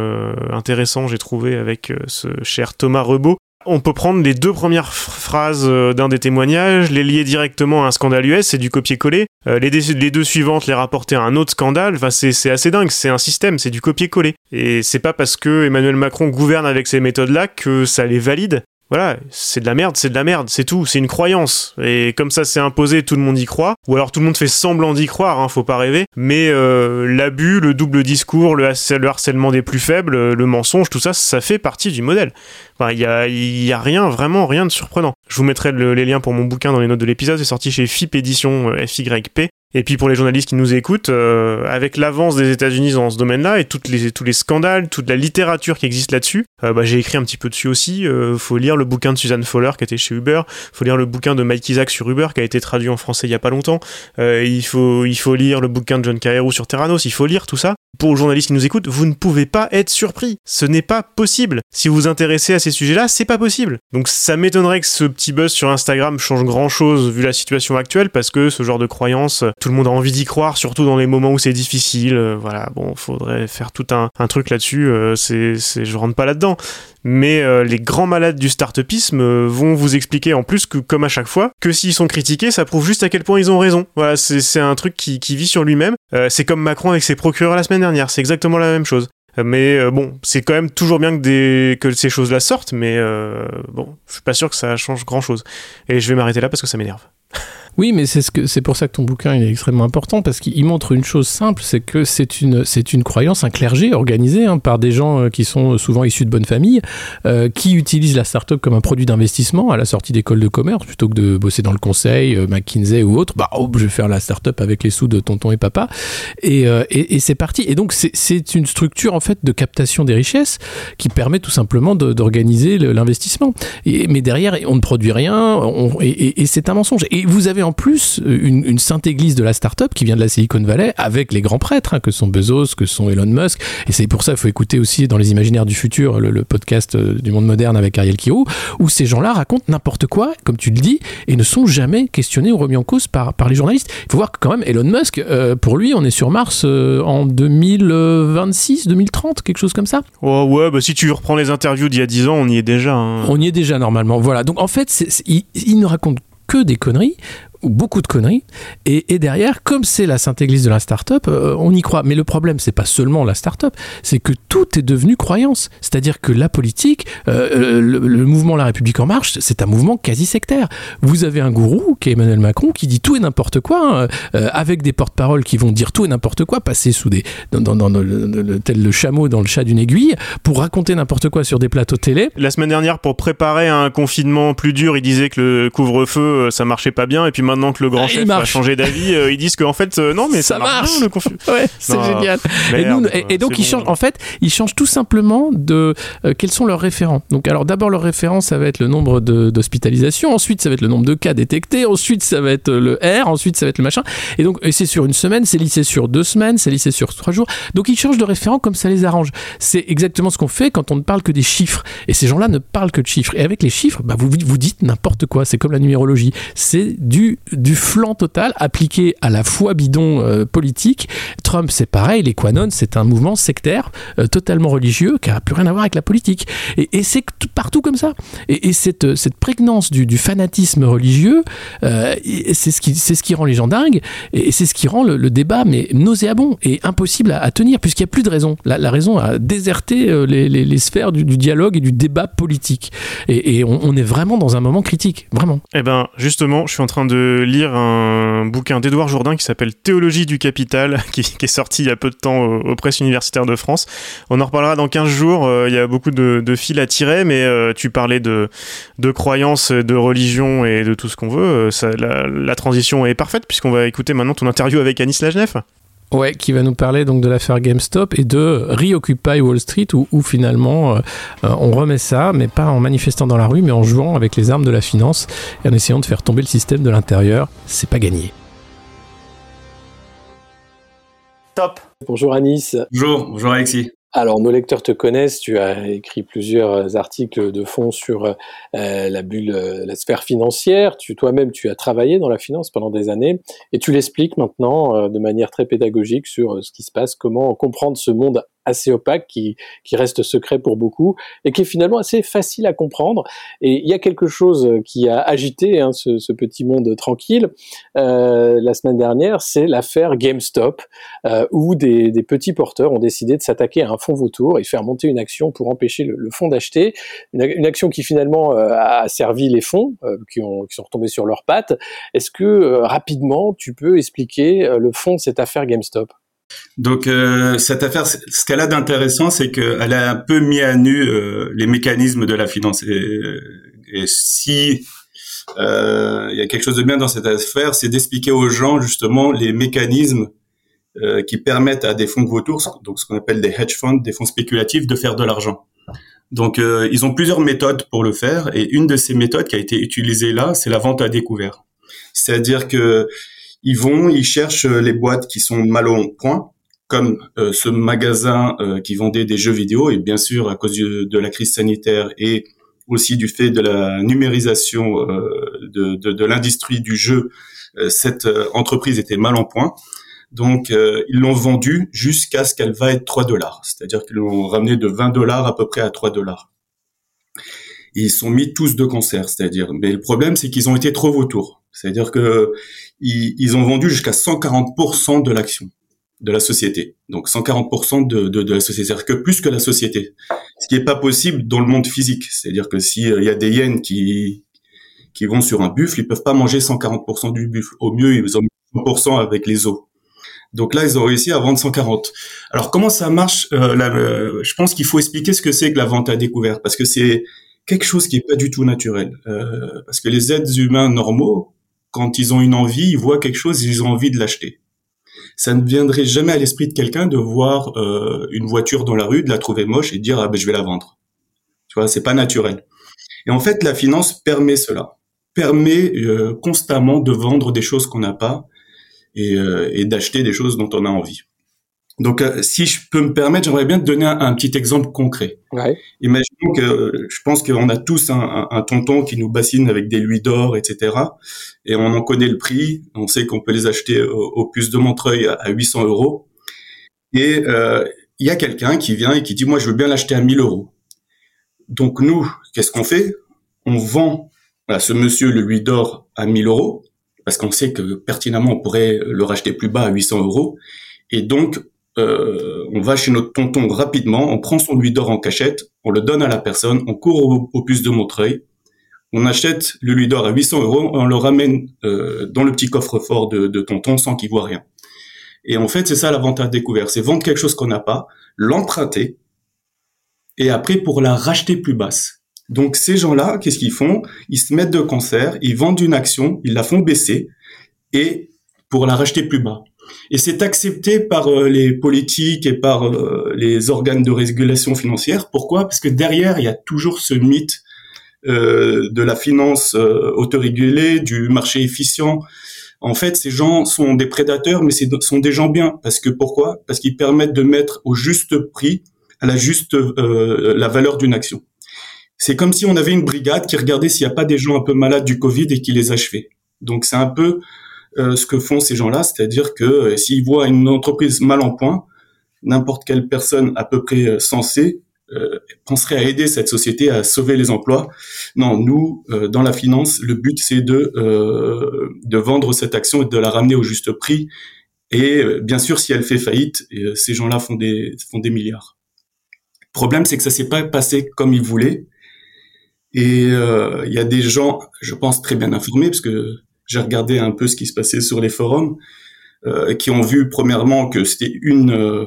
Speaker 2: intéressants, j'ai trouvé, avec ce cher Thomas Rebaud. On peut prendre les deux premières ph- phrases euh, d'un des témoignages, les lier directement à un scandale US, c'est du copier-coller. Euh, les, deux- les deux suivantes, les rapporter à un autre scandale, enfin, c'est assez dingue, c'est un système, c'est du copier-coller. Et c'est pas parce que Emmanuel Macron gouverne avec ces méthodes-là que ça les valide. Voilà, c'est de la merde, c'est de la merde, c'est tout, c'est une croyance. Et comme ça c'est imposé, tout le monde y croit. Ou alors tout le monde fait semblant d'y croire, hein, faut pas rêver. Mais euh, l'abus, le double discours, le, harcè- le harcèlement des plus faibles, le mensonge, tout ça, ça fait partie du modèle. Enfin, il y a, il y a rien, vraiment rien de surprenant. Je vous mettrai le- les liens pour mon bouquin dans les notes de l'épisode, c'est sorti chez FIP édition euh, FYP. Et puis pour les journalistes qui nous écoutent, euh, avec l'avance des États-Unis dans ce domaine-là et toutes les, tous les scandales, toute la littérature qui existe là-dessus, euh, bah, j'ai écrit un petit peu dessus aussi. Euh, faut lire le bouquin de Suzanne Fowler qui était chez Uber, faut lire le bouquin de Mike Isaac sur Uber qui a été traduit en français il y a pas longtemps. Euh, il faut il faut lire le bouquin de John Carreyrou sur Terranos, il faut lire tout ça. Pour les journalistes qui nous écoutent, vous ne pouvez pas être surpris. Ce n'est pas possible. Si vous vous intéressez à ces sujets-là, c'est pas possible. Donc ça m'étonnerait que ce petit buzz sur Instagram change grand-chose vu la situation actuelle parce que ce genre de croyance, tout le monde a envie d'y croire, surtout dans les moments où c'est difficile. Euh, voilà, bon, faudrait faire tout un, truc là-dessus. Euh, c'est, je rentre pas là-dedans. Mais euh, les grands malades du start-upisme euh, vont vous expliquer en plus que, comme à chaque fois, que s'ils sont critiqués, ça prouve juste à quel point ils ont raison. Voilà, c'est, un truc qui, vit sur lui-même. Euh, c'est comme Macron avec ses procureurs la semaine dernière, c'est exactement la même chose. Euh, Mais bon, c'est quand même toujours bien que, que ces choses-là sortent, mais bon, je suis pas sûr que ça change grand-chose. Et je vais m'arrêter là parce que ça m'énerve.
Speaker 3: Oui, mais c'est ce pour ça que ton bouquin il est extrêmement important parce qu'il montre une chose simple, c'est que c'est une une croyance, un clergé organisé hein, par des gens euh, qui sont souvent issus de bonnes familles, euh, qui utilisent la start-up comme un produit d'investissement à la sortie d'école de commerce plutôt que de bosser dans le conseil, euh, McKinsey ou autre. Bah, oh, je vais faire la start-up avec les sous de tonton et papa, et, et, c'est parti. Et donc c'est une structure en fait de captation des richesses qui permet tout simplement d'organiser l'investissement. Mais derrière, on ne produit rien, et- et c'est un mensonge. Et vous avez en plus une, une sainte église de la start-up qui vient de la Silicon Valley avec les grands prêtres, hein, que sont Bezos, que sont Elon Musk. Et c'est pour ça qu'il faut écouter aussi dans les imaginaires du futur le, le podcast euh, du monde moderne avec Ariel Kiro, où ces gens-là racontent n'importe quoi, comme tu le dis, et ne sont jamais questionnés ou remis en cause par, par les journalistes. Il faut voir que quand même Elon Musk, euh, pour lui, on est sur Mars euh, en 2026, 2030, quelque chose comme ça.
Speaker 2: Oh ouais, bah si tu reprends les interviews d'il y a 10 ans, on y est déjà. hein.
Speaker 3: On y est déjà normalement. Voilà. Donc en fait, c'est- il, il ne raconte que des conneries beaucoup de conneries. Et, et derrière comme c'est la sainte église de la start-up euh, on y croit. Mais le problème c'est pas seulement la start-up c'est que tout est devenu croyance. C'est-à-dire que la politique euh, le, le mouvement La République en marche c'est un mouvement quasi sectaire. Vous avez un gourou qui est Emmanuel Macron qui dit tout et n'importe quoi hein, euh, avec des porte-paroles qui vont dire tout et n'importe quoi passer sous des dans, dans, le, tel le chameau dans le chat d'une aiguille pour raconter n'importe quoi sur des plateaux télé.
Speaker 2: La semaine dernière, pour préparer un confinement plus dur, il disait que le couvre-feu, euh, ça marchait pas bien. Et puis maintenant que le grand
Speaker 3: Ah,
Speaker 2: chef a changé d'avis, euh, ils disent qu'en fait, euh, non, mais ça,
Speaker 3: Ça
Speaker 2: marche,
Speaker 3: marche.
Speaker 2: bien, le confinement.
Speaker 3: Ouais, c'est génial. Et,
Speaker 2: Merde,
Speaker 3: nous- et- et donc ils
Speaker 2: bon.
Speaker 3: changent. En fait, ils changent tout simplement de euh, quels sont leurs référents. Donc alors d'abord leur référent, ça va être le nombre de- d'hospitalisations. Ensuite, ça va être le nombre de cas détectés. Ensuite, ça va être le R. Ensuite, ça va être le machin. Et donc c'est sur une semaine, c'est lissé sur deux semaines, c'est lissé sur trois jours. Donc ils changent de référent comme ça les arrange. C'est exactement ce qu'on fait quand on ne parle que des chiffres. Et ces gens-là ne parlent que de chiffres. Et avec les chiffres, bah, vous vous dites n'importe quoi. C'est comme la numérologie. C'est du du flan total appliqué à la foi bidon euh, politique. Trump, c'est pareil. Les Quanon, c'est un mouvement sectaire euh, totalement religieux qui n'a plus rien à voir avec la politique. Et, c'est tout- partout comme ça. Et, et cette, euh, cette prégnance du, fanatisme religieux, c'est ce, qui, rend les gens dingues. Et, c'est ce qui rend le, débat mais nauséabond et impossible à, tenir, puisqu'il n'y a plus de raison. La, raison a déserté les, sphères du, dialogue et du débat politique. Et, et on, on est vraiment dans un moment critique, vraiment.
Speaker 2: Eh ben, justement, je suis en train de lire un bouquin d'Édouard Jourdain qui s'appelle Théologie du capital, qui, est sorti il y a peu de temps aux, presses universitaires de France. On en reparlera dans 15 jours. euh, Il y a beaucoup de, de fils à tirer, mais euh, tu parlais de, de croyances, de religion et de tout ce qu'on veut. Euh, la transition est parfaite puisqu'on va écouter maintenant ton interview avec Anis Lagenef.
Speaker 3: Ouais, qui va nous parler donc de l'affaire GameStop et de Reoccupy Wall Street où, finalement euh, euh, on remet ça, mais pas en manifestant dans la rue, mais en jouant avec les armes de la finance et en essayant de faire tomber le système de l'intérieur. C'est pas gagné.
Speaker 1: Top.
Speaker 4: Bonjour Anis.
Speaker 5: Bonjour, bonjour Alexis.
Speaker 4: Alors, nos lecteurs te connaissent. Tu as écrit plusieurs articles de fond sur euh, la bulle, euh, la sphère financière. Tu toi-même, tu as travaillé dans la finance pendant des années et tu l'expliques maintenant euh, de manière très pédagogique sur ce qui se passe, comment comprendre ce monde assez opaque, qui, qui reste secret pour beaucoup, et qui est finalement assez facile à comprendre. Et il y a quelque chose qui a agité hein, ce, ce, petit monde tranquille euh, la semaine dernière, c'est l'affaire GameStop, euh, où des, des, petits porteurs ont décidé de s'attaquer à un fonds vautour et faire monter une action pour empêcher le, le fonds d'acheter, une, une, action qui finalement euh, a servi les fonds, euh, qui, ont, qui sont retombés sur leurs pattes. Est-ce que euh, rapidement, tu peux expliquer euh, le fond de cette affaire GameStop?
Speaker 5: Donc euh, cette affaire, ce qu'elle a d'intéressant, c'est qu'elle a un peu mis à nu euh, les mécanismes de la finance. Et, et si euh, il y a quelque chose de bien dans cette affaire, c'est d'expliquer aux gens justement les mécanismes euh, qui permettent à des fonds de vautours, donc ce qu'on appelle des hedge funds, des fonds spéculatifs, de faire de l'argent. Donc euh, ils ont plusieurs méthodes pour le faire, et une de ces méthodes qui a été utilisée là, c'est la vente à découvert. C'est-à-dire que ils vont, ils cherchent les boîtes qui sont mal au point, comme euh, ce magasin euh, qui vendait des jeux vidéo, et bien sûr à cause de, la crise sanitaire et aussi du fait de la numérisation euh, de, l'industrie du jeu, euh, cette euh, entreprise était mal en point. Donc ils l'ont vendue jusqu'à ce qu'elle va être 3 dollars, c'est-à-dire qu'ils l'ont ramené de 20 dollars à peu près à 3 dollars. Ils sont mis tous de concert, c'est-à-dire. Mais le problème, c'est qu'ils ont été trop vautours. C'est-à-dire que ils, ils ont vendu jusqu'à 140% de l'action de la société. Donc 140% de, de, de la société, c'est-à-dire que plus que la société. Ce qui n'est pas possible dans le monde physique. C'est-à-dire que s'il euh, y a des hyènes qui qui vont sur un buffle, ils peuvent pas manger 140% du buffle. Au mieux, ils ont 100% avec les os. Donc là, ils ont réussi à vendre 140. Alors comment ça marche euh, là, euh, Je pense qu'il faut expliquer ce que c'est que la vente à découvert, parce que c'est quelque chose qui est pas du tout naturel. Euh, parce que les êtres humains normaux, quand ils ont une envie, ils voient quelque chose, ils ont envie de l'acheter ça ne viendrait jamais à l'esprit de quelqu'un de voir euh, une voiture dans la rue, de la trouver moche et de dire ah ben je vais la vendre. Tu vois, c'est pas naturel. Et en fait, la finance permet cela, permet euh, constamment de vendre des choses qu'on n'a pas et, euh, et d'acheter des choses dont on a envie. Donc, euh, si je peux me permettre, j'aimerais bien te donner un, un petit exemple concret.
Speaker 4: Ouais.
Speaker 5: Imaginons que je pense qu'on a tous un, un, un, tonton qui nous bassine avec des louis d'or, etc. Et on en connaît le prix. On sait qu'on peut les acheter au, au puce de Montreuil à, à 800 euros. Et euh, il y a quelqu'un qui vient et qui dit, moi, je veux bien l'acheter à 1000 euros. Donc, nous, qu'est-ce qu'on fait? On vend à ce monsieur le louis d'or à 1000 euros parce qu'on sait que pertinemment, on pourrait le racheter plus bas à 800 euros. Et donc, euh, on va chez notre tonton rapidement, on prend son louis d'or en cachette, on le donne à la personne, on court au, au puce de Montreuil, on achète le louis d'or à 800 euros, on le ramène euh, dans le petit coffre-fort de, de, tonton sans qu'il voit rien. Et en fait, c'est ça l'avantage découvert, c'est vendre quelque chose qu'on n'a pas, l'emprunter, et après pour la racheter plus basse. Donc ces gens-là, qu'est-ce qu'ils font? Ils se mettent de concert, ils vendent une action, ils la font baisser, et pour la racheter plus bas. Et c'est accepté par euh, les politiques et par euh, les organes de régulation financière. Pourquoi? Parce que derrière, il y a toujours ce mythe euh, de la finance autorégulée, du marché efficient. En fait, ces gens sont des prédateurs, mais ce sont des gens bien. Parce que pourquoi? Parce qu'ils permettent de mettre au juste prix, à la juste euh, la valeur d'une action. C'est comme si on avait une brigade qui regardait s'il n'y a pas des gens un peu malades du Covid et qui les achevait. Donc c'est un peu ce que font ces gens-là, c'est-à-dire que euh, s'ils voient une entreprise mal en point, n'importe quelle personne à peu près euh, sensée penserait à aider cette société à sauver les emplois. Non, nous, dans la finance, le but c'est de de vendre cette action et de la ramener au juste prix. Et bien sûr, si elle fait faillite, ces gens-là font des font des milliards. Le problème, c'est que ça s'est pas passé comme ils voulaient. Et il y a des gens, je pense, très bien informés, parce que j'ai regardé un peu ce qui se passait sur les forums, euh, qui ont vu premièrement que c'était une euh,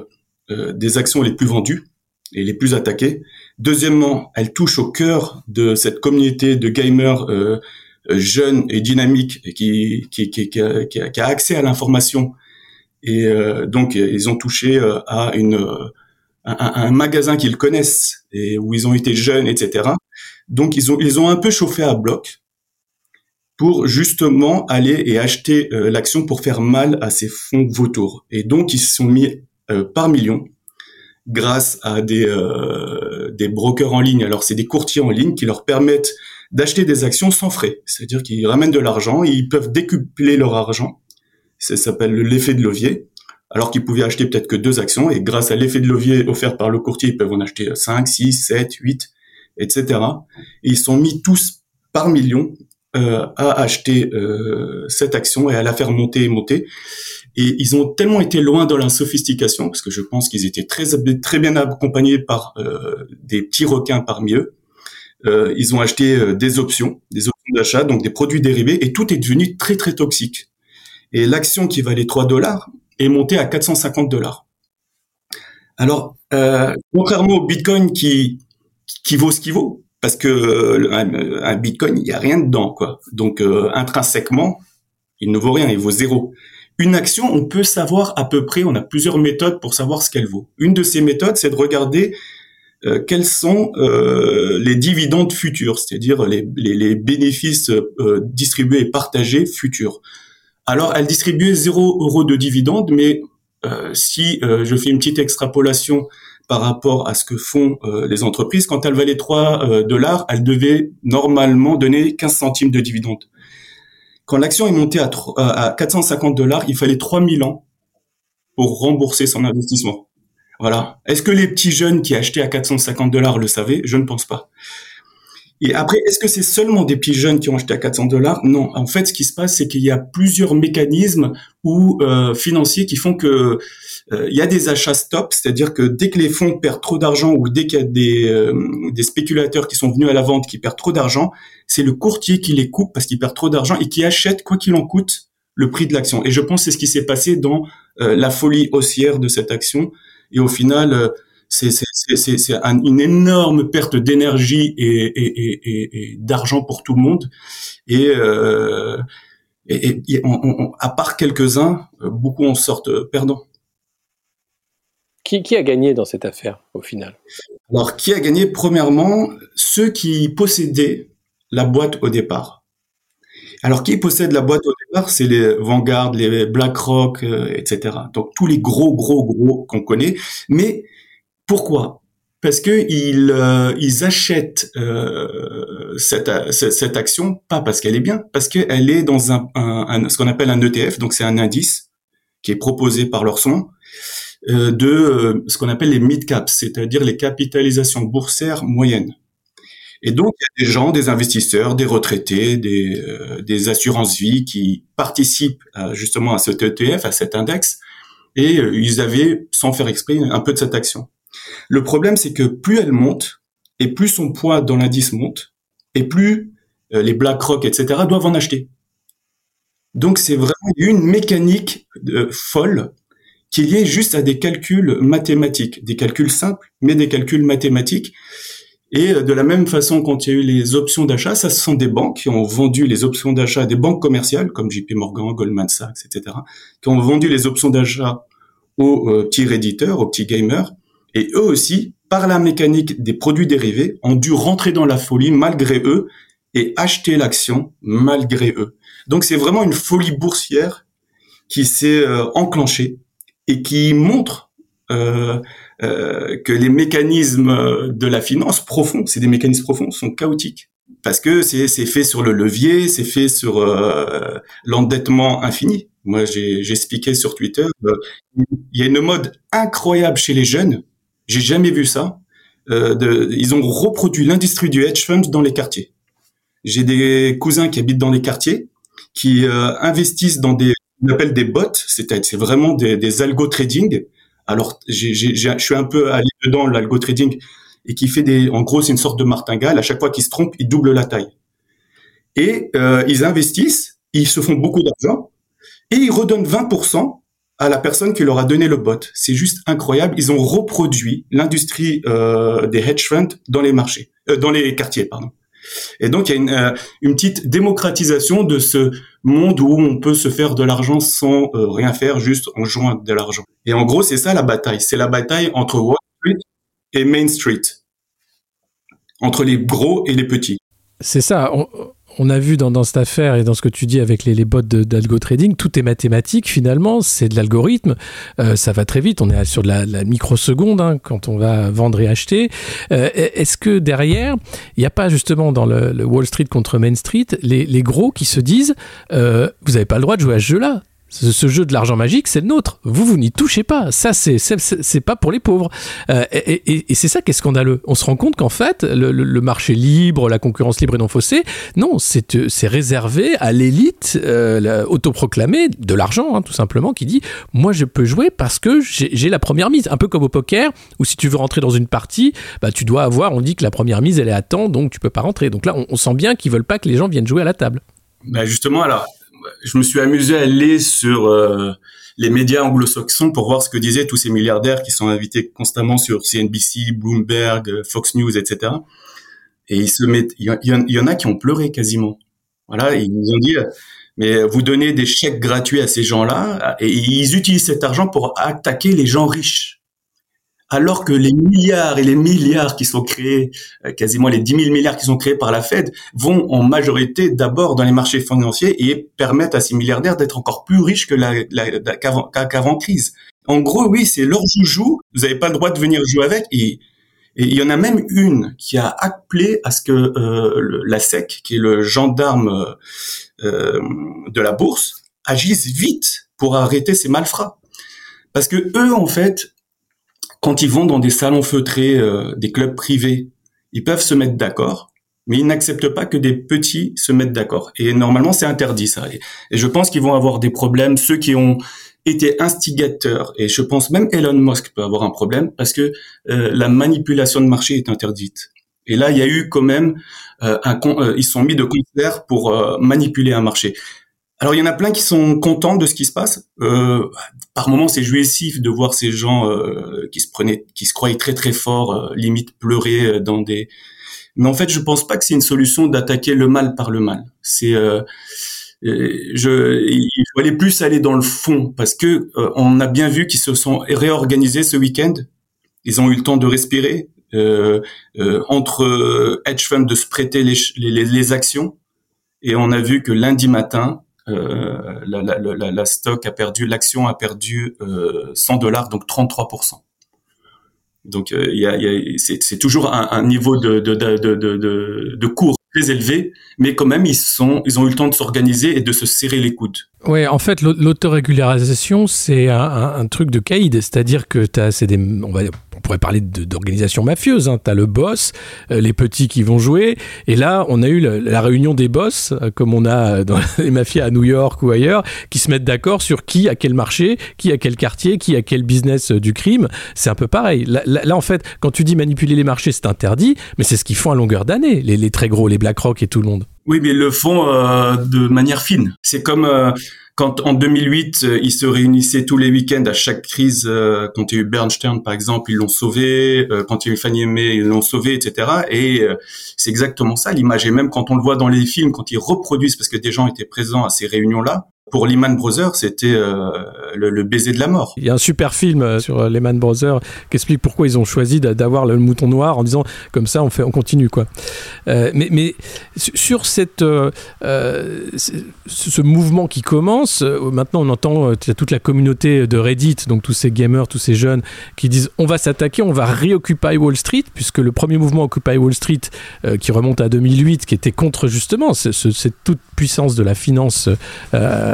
Speaker 5: euh, des actions les plus vendues et les plus attaquées. Deuxièmement, elle touche au cœur de cette communauté de gamers euh, jeunes et dynamiques qui, qui, qui, qui, a, qui a, accès à l'information. Et euh, donc, ils ont touché à une un, un magasin qu'ils connaissent et où ils ont été jeunes, etc. Donc, ils ont ils ont un peu chauffé à bloc pour justement aller et acheter l'action pour faire mal à ces fonds vautours. Et donc ils se sont mis par millions grâce à des des brokers en ligne. Alors c'est des courtiers en ligne qui leur permettent d'acheter des actions sans frais, c'est-à-dire qu'ils ramènent de l'argent, ils peuvent décupler leur argent. Ça s'appelle l'effet de levier. Alors qu'ils pouvaient acheter peut-être que deux actions et grâce à l'effet de levier offert par le courtier, ils peuvent en acheter 5, 6, 7, 8, etc. Et ils sont mis tous par million euh, à acheter euh, cette action et à la faire monter et monter. Et ils ont tellement été loin dans la sophistication, parce que je pense qu'ils étaient très, très bien accompagnés par euh, des petits requins parmi eux. Euh, ils ont acheté euh, des options, des options d'achat, donc des produits dérivés, et tout est devenu très très toxique. Et l'action qui valait 3 dollars est montée à 450 dollars. Alors, euh, contrairement au Bitcoin qui qui vaut ce qu'il vaut, parce que un, Bitcoin, il y a rien dedans, quoi. Donc intrinsèquement, il ne vaut rien, il vaut zéro. Une action, on peut savoir à peu près, on a plusieurs méthodes pour savoir ce qu'elle vaut. Une de ces méthodes, c'est de regarder euh, quels sont euh, les dividendes futurs, c'est-à-dire les, les, bénéfices euh, distribués et partagés futurs. Alors, elle distribuait 0 euros de dividendes, mais si je fais une petite extrapolation par rapport à ce que font les entreprises, quand elle valait 3 dollars, elle devait normalement donner 15 centimes de dividendes. Quand l'action est montée à, à 450 dollars, il fallait 3000 ans pour rembourser son investissement. Voilà. Est-ce que les petits jeunes qui achetaient à 450 dollars le savaient? Je ne pense pas. Et après, est-ce que c'est seulement des petits jeunes qui ont acheté à 400 dollars? Non. En fait, ce qui se passe, c'est qu'il y a plusieurs mécanismes ou euh, financiers qui font que euh, il y a des achats stop, c'est-à-dire que dès que les fonds perdent trop d'argent ou dès qu'il y a des, euh, des spéculateurs qui sont venus à la vente qui perdent trop d'argent, c'est le courtier qui les coupe parce qu'il perd trop d'argent et qui achète quoi qu'il en coûte le prix de l'action. Et je pense que c'est ce qui s'est passé dans la folie haussière de cette action et au final, euh, c'est une énorme perte d'énergie et, et, et, et d'argent pour tout le monde. Et, euh, et, à part quelques-uns, beaucoup en sortent perdants.
Speaker 4: Qui, qui, a gagné dans cette affaire au final?
Speaker 5: Alors, qui a gagné? Premièrement, ceux qui possédaient la boîte au départ. Alors, qui possède la boîte au départ? C'est les Vanguard, les BlackRock, euh, etc. Donc, tous les gros, gros, gros qu'on connaît. Mais pourquoi? Parce que ils, euh, achètent euh, cette, action pas parce qu'elle est bien, parce qu'elle est dans un, ce qu'on appelle un ETF. Donc, c'est un indice qui est proposé par leur son de ce qu'on appelle les mid caps, c'est-à-dire les capitalisations boursières moyennes. Et donc, il y a des gens, des investisseurs, des retraités, des, euh, assurances-vie qui participent justement à cet ETF, à cet index, et euh, ils avaient, sans faire exprès, un peu de cette action. Le problème, c'est que plus elle monte, et plus son poids dans l'indice monte, et plus euh, les BlackRock, etc., doivent en acheter. Donc, c'est vraiment une mécanique folle qui est liée juste à des calculs mathématiques, des calculs simples, mais des calculs mathématiques et euh, de la même façon, quand il y a eu les options d'achat, ça ce sont des banques qui ont vendu les options d'achat, des banques commerciales comme JP Morgan, Goldman Sachs, etc., qui ont vendu les options d'achat aux euh, petits réditeurs, aux petits gamers, et eux aussi, par la mécanique des produits dérivés, ont dû rentrer dans la folie malgré eux et acheter l'action malgré eux. Donc c'est vraiment une folie boursière qui s'est euh, enclenchée et qui montre euh, euh, que les mécanismes de la finance profonds, c'est des mécanismes profonds, sont chaotiques. Parce que c'est fait sur le levier, c'est fait sur euh, l'endettement infini. Moi, j'ai expliqué sur Twitter, euh, il y a une mode incroyable chez les jeunes. J'ai jamais vu ça. De, ils ont reproduit l'industrie du hedge fund dans les quartiers. J'ai des cousins qui habitent dans les quartiers, qui investissent dans des, on appelle des bots, c'est vraiment des, des algo trading alors, je suis un peu allé dedans l'algo trading et qui fait des, en gros, c'est une sorte de martingale. À chaque fois qu'ils se trompent, ils doublent la taille. Et euh, ils investissent, ils se font beaucoup d'argent et ils redonnent 20% à la personne qui leur a donné le bot. C'est juste incroyable. Ils ont reproduit l'industrie euh, des hedge funds dans les marchés, euh, dans les quartiers, pardon. Et donc, il y a une, euh, une, petite démocratisation de ce monde où on peut se faire de l'argent sans rien faire, juste en jouant de l'argent. Et en gros, c'est ça la bataille. C'est la bataille entre Wall Street et Main Street. Entre les gros et les petits.
Speaker 3: C'est ça. A vu dans, cette affaire et dans ce que tu dis avec les, les bots d'algo trading, tout est mathématique finalement, c'est de l'algorithme, euh, ça va très vite, on est sur de la, microseconde hein, quand on va vendre et acheter. Euh, est-ce que derrière, il n'y a pas justement dans le, Wall Street contre Main Street les, gros qui se disent euh, vous n'avez pas le droit de jouer à ce jeu-là? Ce jeu de l'argent magique, c'est le nôtre. Vous, vous n'y touchez pas. Ça, c'est pas pour les pauvres. Euh, et, c'est ça qui est scandaleux. On se rend compte qu'en fait, le, marché libre, la concurrence libre et non faussée, non, c'est réservé à l'élite euh, autoproclamée de l'argent, hein, tout simplement, qui dit moi, je peux jouer parce que j'ai la première mise. Un peu comme au poker, où si tu veux rentrer dans une partie, bah, tu dois avoir. On dit que la première mise, elle est à temps, donc tu peux pas rentrer. Donc là, on, on sent bien qu'ils veulent pas que les gens viennent jouer à la table.
Speaker 5: Bah justement, alors je me suis amusé à aller sur euh, les médias anglo-saxons pour voir ce que disaient tous ces milliardaires qui sont invités constamment sur CNBC, Bloomberg, Fox News, etc. Et ils se mettent, il y, en a qui ont pleuré quasiment. Voilà, ils nous ont dit, mais vous donnez des chèques gratuits à ces gens-là et ils utilisent cet argent pour attaquer les gens riches alors que les milliards et les milliards qui sont créés, euh, quasiment les 10 000 milliards qui sont créés par la Fed, vont en majorité d'abord dans les marchés financiers et permettent à ces milliardaires d'être encore plus riches que la, qu'avant, crise. En gros, oui, c'est leur joujou. Vous n'avez pas le droit de venir jouer avec. Et, il y en a même une qui a appelé à ce que euh, la SEC, qui est le gendarme euh, de la bourse, agisse vite pour arrêter ces malfrats. Parce que eux, en fait, quand ils vont dans des salons feutrés, euh, des clubs privés, ils peuvent se mettre d'accord, mais ils n'acceptent pas que des petits se mettent d'accord. Et normalement, c'est interdit ça. Et, je pense qu'ils vont avoir des problèmes, ceux qui ont été instigateurs, et je pense même Elon Musk peut avoir un problème parce que euh, la manipulation de marché est interdite. Et là, il y a eu quand même euh, un, ils sont mis de concert pour manipuler un marché. Alors il y en a plein qui sont contents de ce qui se passe. Euh, par moments c'est jouissif de voir ces gens euh, qui se prenaient, qui se croyaient très très forts, euh, limite pleurer euh, dans des. Mais en fait je pense pas que c'est une solution d'attaquer le mal par le mal. C'est je, il faut aller plus aller dans le fond parce que on a bien vu qu'ils se sont réorganisés ce week-end. Ils ont eu le temps de respirer entre hedge funds de se prêter les, les, les actions et on a vu que lundi matin, euh, la, la, stock a perdu, l'action a perdu 100 euh, dollars, donc 33%. Donc euh, c'est toujours un, niveau de, cours très élevé, mais quand même ils ont eu le temps de s'organiser et de se serrer les coudes.
Speaker 3: Ouais, en fait, l'autorégularisation, c'est un, truc de caïd, c'est-à-dire que tu des, on va on pourrait parler d'organisation mafieuse. Hein. Tu as le boss, euh, les petits qui vont jouer. Et là, on a eu la, réunion des boss, euh, comme on a dans les mafias à New York ou ailleurs, qui se mettent d'accord sur qui a quel marché, qui a quel quartier, qui a quel business euh, du crime. C'est un peu pareil. Là, en fait, quand tu dis manipuler les marchés, c'est interdit, mais c'est ce qu'ils font à longueur d'année, les, les, très gros, les BlackRock et tout le monde.
Speaker 5: Oui, mais ils le font de manière fine. C'est comme quand en 2008, euh, ils se réunissaient tous les week-ends à chaque crise, euh, quand il y a eu Bernstein par exemple, ils l'ont sauvé, euh, quand il y a eu Fannie Mae, ils l'ont sauvé, etc. Et c'est exactement ça l'image. Et même quand on le voit dans les films, quand ils reproduisent, parce que des gens étaient présents à ces réunions-là, pour Lehman Brothers, c'était euh, le, baiser de la mort.
Speaker 3: Il y a un super film euh, sur euh, Lehman Brothers qui explique pourquoi ils ont choisi d'avoir le mouton noir en disant comme ça on fait on continue quoi. mais, sur cette ce mouvement qui commence, maintenant on entend toute la communauté de Reddit, donc tous ces gamers, tous ces jeunes qui disent on va s'attaquer, on va réoccuper Wall Street puisque le premier mouvement Occupy Wall Street qui remonte à 2008, qui était contre justement cette toute puissance de la finance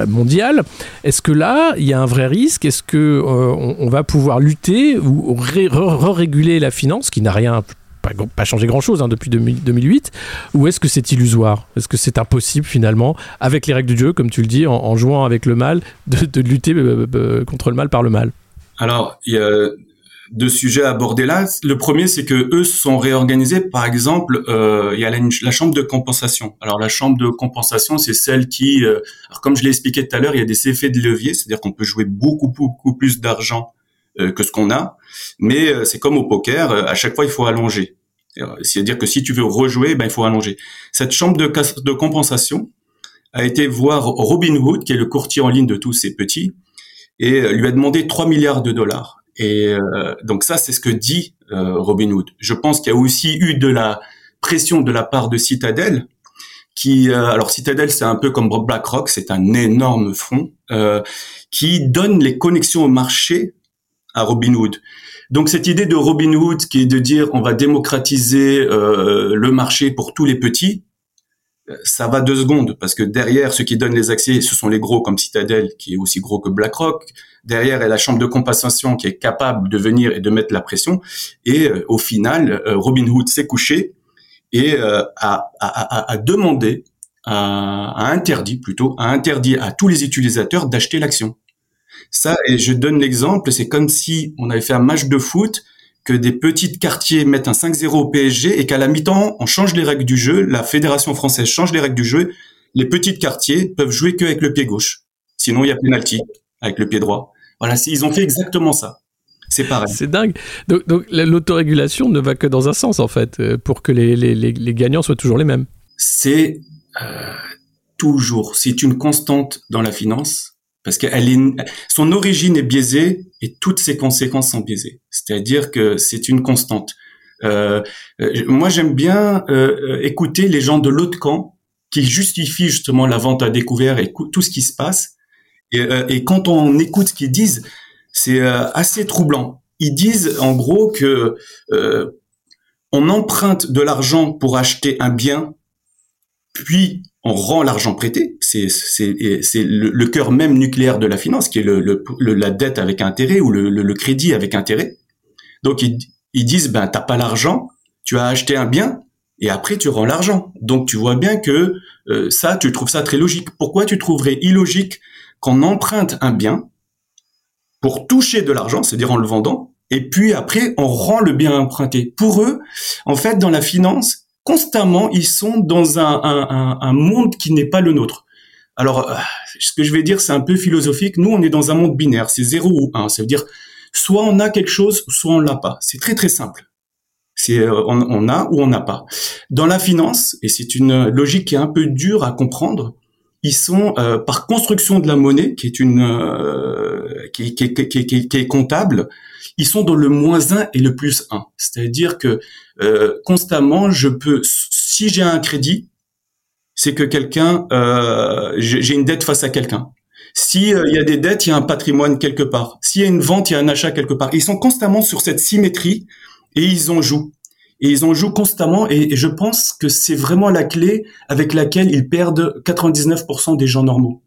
Speaker 3: mondiale. Est-ce que là, il y a un vrai risque? Est-ce que euh, on, va pouvoir lutter ou re-réguler la finance, qui n'a rien pas, changé grand-chose hein, depuis 2008, ou est-ce que c'est illusoire? Est-ce que c'est impossible finalement, avec les règles du jeu, comme tu le dis, en, jouant avec le mal, de, lutter euh, euh, contre le mal par le mal?
Speaker 5: Alors, il y a deux sujets abordés là. Le premier, c'est que eux sont réorganisés. Par exemple, euh, il y a la, chambre de compensation. Alors la chambre de compensation, c'est celle qui, euh, alors comme je l'ai expliqué tout à l'heure, il y a des effets de levier, c'est-à-dire qu'on peut jouer beaucoup beaucoup plus d'argent euh, que ce qu'on a, mais euh, c'est comme au poker, à chaque fois il faut allonger. C'est-à-dire que si tu veux rejouer, ben il faut allonger. Cette chambre de, de compensation a été voir Robinhood, qui est le courtier en ligne de tous ces petits, et lui a demandé 3 milliards de dollars. Et euh, donc ça, c'est ce que dit euh, Robin Hood. Je pense qu'il y a aussi eu de la pression de la part de Citadel, qui, euh, alors Citadel, c'est un peu comme BlackRock, c'est un énorme fonds euh, qui donne les connexions au marché à Robinhood. Donc cette idée de Robinhood qui est de dire on va démocratiser euh, le marché pour tous les petits, ça va deux secondes parce que derrière ceux qui donnent les accès, ce sont les gros comme Citadel qui est aussi gros que BlackRock. Derrière est la chambre de compensation qui est capable de venir et de mettre la pression. Et au final, Robinhood s'est couché et euh, a, demandé, a, interdit plutôt, a interdit à tous les utilisateurs d'acheter l'action. Ça, et je donne l'exemple, c'est comme si on avait fait un match de foot, que des petits quartiers mettent un 5-0 au PSG et qu'à la mi-temps, on change les règles du jeu, la fédération française change les règles du jeu, les petits quartiers peuvent jouer que avec le pied gauche. Sinon, il y a penalty avec le pied droit. Voilà, ils ont fait exactement ça. C'est pareil.
Speaker 3: C'est dingue. Donc, donc l'autorégulation ne va que dans un sens, en fait, euh, pour que les, les, les gagnants soient toujours les mêmes.
Speaker 5: C'est euh, toujours, c'est une constante dans la finance, parce qu'elle est, son origine est biaisée et toutes ses conséquences sont biaisées. C'est-à-dire que c'est une constante. Euh, euh moi, j'aime bien euh, écouter les gens de l'autre camp qui justifient justement la vente à découvert et tout ce qui se passe. Et, et quand on écoute ce qu'ils disent, c'est euh, assez troublant. Ils disent en gros que euh, on emprunte de l'argent pour acheter un bien, puis on rend l'argent prêté. C'est le, cœur même nucléaire de la finance, qui est la dette avec intérêt ou le, crédit avec intérêt. Donc ils, disent ben t'as pas l'argent, tu as acheté un bien et après tu rends l'argent. Donc tu vois bien que euh, ça tu trouves ça très logique. Pourquoi tu trouverais illogique qu'on emprunte un bien pour toucher de l'argent, c'est-à-dire en le vendant, et puis après on rend le bien emprunté. Pour eux, en fait, dans la finance, constamment, ils sont dans un, monde qui n'est pas le nôtre. Alors, euh, ce que je vais dire, c'est un peu philosophique. Nous, on est dans un monde binaire, c'est 0 ou 1. Ça veut dire, soit on a quelque chose, soit on l'a pas. C'est très très simple. C'est euh, on, a ou on n'a pas. Dans la finance, et c'est une logique qui est un peu dure à comprendre, ils sont euh, par construction de la monnaie, qui est une euh, qui, qui, qui, qui, est comptable, ils sont dans le moins 1 et le plus 1. C'est-à-dire que euh, constamment, je peux, si j'ai un crédit, c'est que quelqu'un, j'ai une dette face à quelqu'un. Si il y a des dettes, il y a un patrimoine quelque part. S'il y a une vente, il y a un achat quelque part. Ils sont constamment sur cette symétrie et ils en jouent et ils en jouent constamment et, je pense que c'est vraiment la clé avec laquelle ils perdent 99% des gens normaux.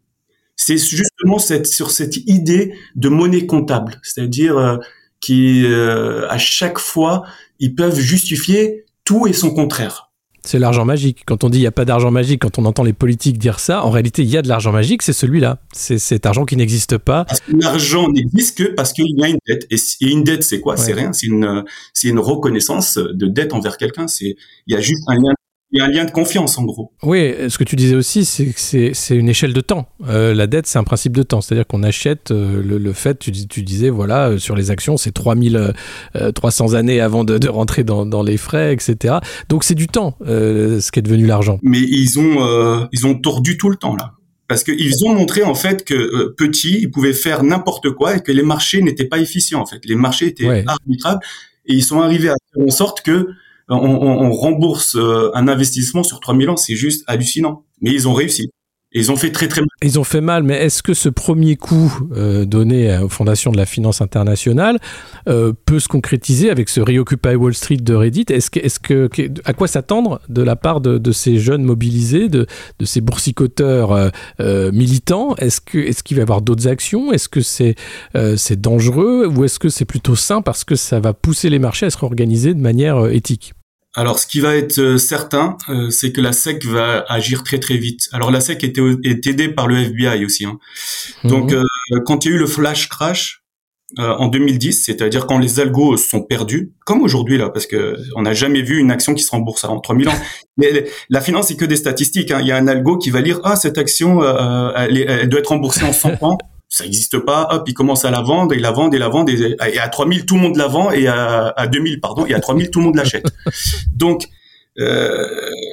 Speaker 5: C'est justement cette, sur cette idée de monnaie comptable, c'est-à-dire euh, qui euh, à chaque fois ils peuvent justifier tout et son contraire.
Speaker 3: C'est l'argent magique. Quand on dit il n'y a pas d'argent magique, quand on entend les politiques dire ça, en réalité, il y a de l'argent magique, c'est celui-là. C'est cet argent qui n'existe pas.
Speaker 5: l'argent n'existe que parce qu'il y a une dette. Et, une dette, c'est quoi? C'est rien. C'est une, une reconnaissance de dette envers quelqu'un. Il y a juste un lien il y a un lien de confiance en gros.
Speaker 3: Oui, ce que tu disais aussi, c'est que c'est une échelle de temps. Euh, la dette, c'est un principe de temps. C'est-à-dire qu'on achète euh, le, fait, tu, tu, disais, voilà, euh, sur les actions, c'est 3300 années avant de, de rentrer dans, dans, les frais, etc. Donc c'est du temps, ce qui est devenu l'argent.
Speaker 5: Mais ils ont, ils ont tordu tout le temps là. Parce qu'ils ont montré en fait que petits, ils pouvaient faire n'importe quoi et que les marchés n'étaient pas efficients en fait. Les marchés étaient arbitrables et ils sont arrivés à faire en sorte que on, rembourse euh, un investissement sur 3000 ans, c'est juste hallucinant. Mais ils ont réussi. Ils ont fait très très mal.
Speaker 3: Ils ont fait mal, mais est-ce que ce premier coup euh, donné aux fondations de la finance internationale euh, peut se concrétiser avec ce Reoccupy Wall Street de Reddit? Est-ce que, à quoi s'attendre de la part de, ces jeunes mobilisés, de, ces boursicoteurs militants? Est-ce est-ce qu'il va y avoir d'autres actions? Est-ce que c'est dangereux? Ou est-ce que c'est plutôt sain parce que ça va pousser les marchés à se réorganiser de manière éthique?
Speaker 5: Alors, ce qui va être euh, certain, euh, c'est que la SEC va agir très très vite. Alors, la SEC était, est aidée par le FBI aussi. Hein. Donc, mhm. euh, quand il y a eu le flash crash en 2010, c'est-à-dire quand les algos sont perdus, comme aujourd'hui là, parce que on n'a jamais vu une action qui se rembourse en 3000 ans. Mais la finance, c'est que des statistiques. Hein. Il y a un algo qui va lire ah cette action, elle, elle, doit être remboursée en 100 ans ça n'existe pas. Hop, ils commencent à la vendre et la vendre et la vendre et, à 3000 tout le monde la vend et à, à 2000 pardon et à 3000 tout le monde l'achète. Donc euh,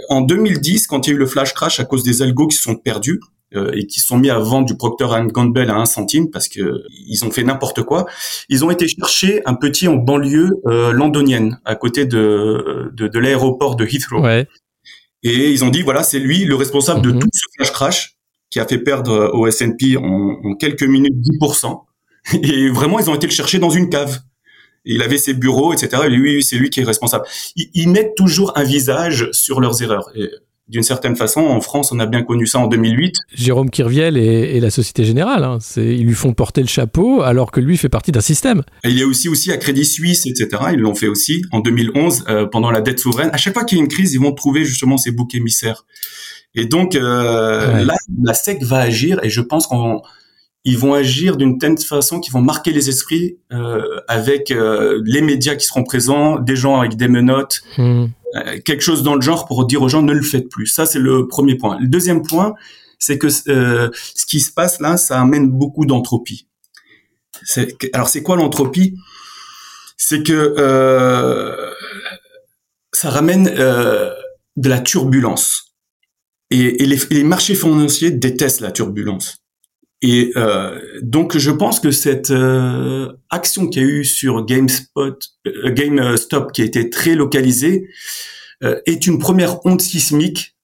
Speaker 5: en 2010, quand il y a eu le flash crash à cause des algos qui sont perdus euh, et qui sont mis à vendre du Procter Gamble à un centime parce que ils ont fait n'importe quoi, ils ont été chercher un petit en banlieue euh, londonienne à côté de de, de l'aéroport de Heathrow. Ouais. Et ils ont dit, voilà, c'est lui le responsable de
Speaker 3: Mhm.
Speaker 5: tout ce flash crash qui a fait perdre au S&P en, en quelques minutes 10%. Et vraiment, ils ont été le chercher dans une cave. Et il avait ses bureaux, etc. Et lui, c'est lui qui est responsable. Ils, ils mettent toujours un visage sur leurs erreurs. Et d'une certaine façon, en France, on a bien connu ça en 2008.
Speaker 3: Jérôme Kirviel et, et la Société Générale, hein, ils lui font porter le chapeau alors que lui fait partie d'un système.
Speaker 5: Et il y a aussi aussi à Crédit Suisse, etc. Ils l'ont fait aussi en 2011 euh, pendant la dette souveraine. À chaque fois qu'il y a une crise, ils vont trouver justement ces boucs émissaires. Et donc euh,
Speaker 3: Ouais.
Speaker 5: là, la SEC va agir et je pense qu'on ils vont agir d'une telle façon qu'ils vont marquer les esprits euh, avec euh, les médias qui seront présents, des gens avec des menottes,
Speaker 3: Hmm.
Speaker 5: quelque chose dans le genre pour dire aux gens ne le faites plus. Ça c'est le premier point. Le deuxième point, c'est que ce qui se passe là, ça amène beaucoup d'entropie. Alors c'est quoi l'entropie? C'est que ça ramène de la turbulence. Et, les, marchés financiers détestent la turbulence. Et euh, donc je pense que cette euh, action qu'il y a eu sur GameSpot, euh, GameStop, qui a été très localisée, est une première onde sismique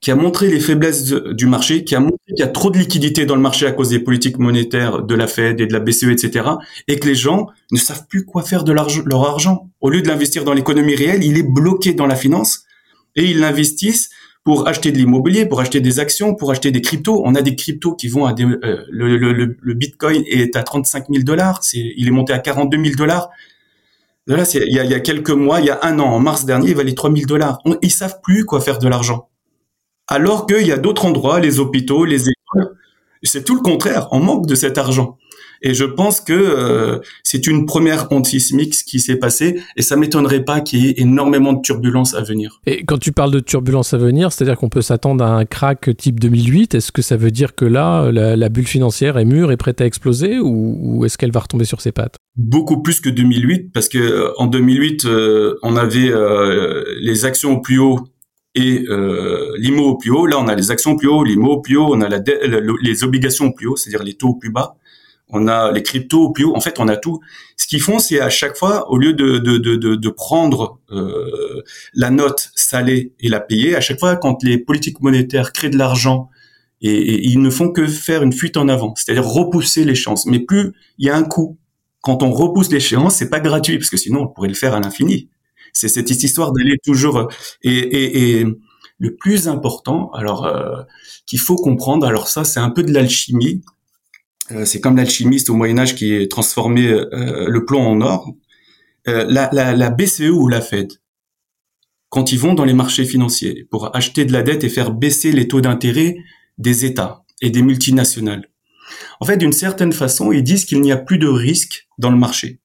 Speaker 5: qui a montré les faiblesses du marché, qui a montré qu'il y a trop de liquidités dans le marché à cause des politiques monétaires de la Fed et de la BCE, etc., et que les gens ne savent plus quoi faire de leur argent. Au lieu de l'investir dans l'économie réelle, il est bloqué dans la finance et ils l'investissent pour acheter de l'immobilier, pour acheter des actions, pour acheter des cryptos. On a des cryptos qui vont à des, euh, le, Bitcoin est à 35 000 dollars, il est monté à 42 000 dollars. Il y a, quelques mois, il y a un an, en mars dernier, il valait 3 000 dollars. Ils savent plus quoi faire de l'argent. Alors qu'il y a d'autres endroits, les hôpitaux, les écoles, c'est tout le contraire. On manque de cet argent. Et je pense que euh, c'est une première onde sismique qui s'est passé, et ça m'étonnerait pas qu'il y ait énormément de turbulences à venir.
Speaker 3: Et quand tu parles de turbulence à venir, c'est-à-dire qu'on peut s'attendre à un crack type 2008, est-ce que ça veut dire que là, la, la bulle financière est mûre et prête à exploser ou, ou est-ce qu'elle va retomber sur ses pattes?
Speaker 5: Beaucoup plus que 2008, parce que euh, en 2008, euh, on avait euh, les actions au plus haut et euh, l'IMO au plus haut. Là, on a les actions au plus haut, l'IMO au plus haut, on a la dette- le- les obligations au plus haut, c'est-à-dire les taux au plus bas. On a les cryptos au plus haut. En fait, on a tout. Ce qu'ils font, c'est à chaque fois, au lieu de, de, de, de, prendre euh, la note salée et la payer, à chaque fois, quand les politiques monétaires créent de l'argent, et, et ils ne font que faire une fuite en avant, c'est-à-dire repousser l'échéance. Mais plus il y a un coût, quand on repousse l'échéance, c'est pas gratuit, parce que sinon, on pourrait le faire à l'infini. C'est cette histoire d'aller toujours... Et, et, et le plus important, alors euh, qu'il faut comprendre, alors ça, c'est un peu de l'alchimie. Euh, c'est comme l'alchimiste au Moyen Âge qui transformait euh, le plomb en or. Euh, la, BCE ou la Fed, quand ils vont dans les marchés financiers pour acheter de la dette et faire baisser les taux d'intérêt des États et des multinationales, en fait, d'une certaine façon, ils disent qu'il n'y a plus de risque dans le marché.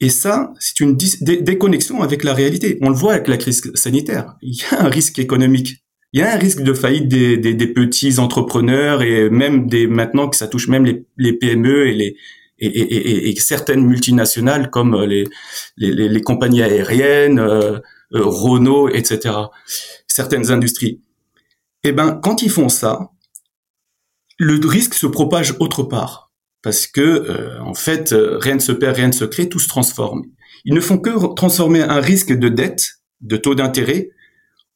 Speaker 5: Et ça, c'est une déconnexion avec la réalité. On le voit avec la crise sanitaire. Il y a un risque économique. Il y a un risque de faillite des, des, des petits entrepreneurs et même des maintenant que ça touche même les, les PME et les et, et, et, certaines multinationales comme les les, les, les compagnies aériennes, euh, euh, Renault, etc. Certaines industries. Eh ben, quand ils font ça, le risque se propage autre part parce que euh, en fait euh, rien ne se perd, rien ne se crée, tout se transforme. Ils ne font que transformer un risque de dette, de taux d'intérêt,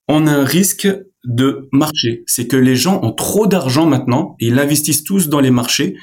Speaker 5: en un risque de marché. C'est que les gens ont trop d'argent maintenant ils investissent tous dans les marchés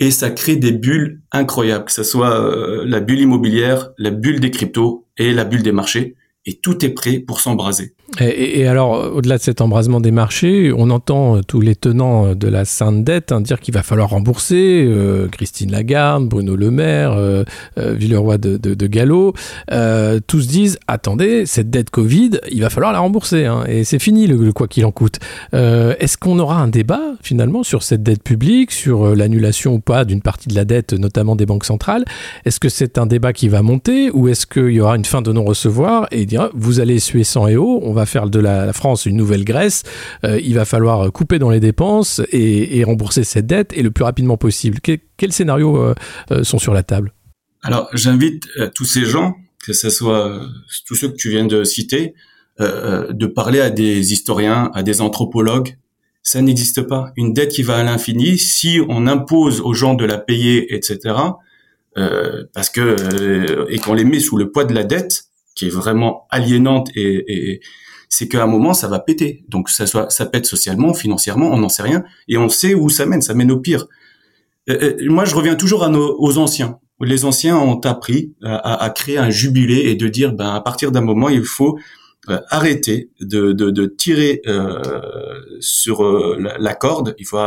Speaker 5: et ça crée des bulles incroyables, que ce soit euh, la bulle immobilière, la bulle des cryptos et la bulle des marchés. Et tout est prêt pour s'embraser.
Speaker 3: Et, alors, au-delà de cet embrasement des marchés, on entend euh, tous les tenants euh, de la sainte dette hein, dire qu'il va falloir rembourser. euh, Christine Lagarde, Bruno Le Maire, euh, euh, Villeroy de, Gallo, euh, tous disent attendez, cette dette Covid, il va falloir la rembourser. hein, et c'est fini quoi qu'il en coûte. Euh, Est-ce qu'on aura un débat finalement sur cette dette publique, sur euh, l'annulation ou pas d'une partie de la dette, notamment des banques centrales? Est-ce que c'est un débat qui va monter ou est-ce qu'il y aura une fin de non-recevoir vous allez suer sang et eau, on va faire de la, France une nouvelle Grèce, euh, il va falloir couper dans les dépenses et, rembourser cette dette et le plus rapidement possible. Que- quels scénarios euh, euh, sont sur la table?
Speaker 5: Alors, j'invite tous ces gens, que ce soit tous ceux que tu viens de citer, de parler à des historiens, à des anthropologues. Ça n'existe pas. Une dette qui va à l'infini, si on impose aux gens de la payer, etc., parce que et qu'on les met sous le poids de la dette, qui est vraiment aliénante et, et c'est qu'à un moment ça va péter. Donc ça soit ça pète socialement, financièrement, on n'en sait rien et on sait où ça mène, ça mène au pire. Euh, euh, moi je reviens toujours à nos, aux anciens. Les anciens ont appris à, à, créer un jubilé et de dire ben à partir d'un moment il faut euh, arrêter de, tirer euh, sur euh, la, corde. Il faut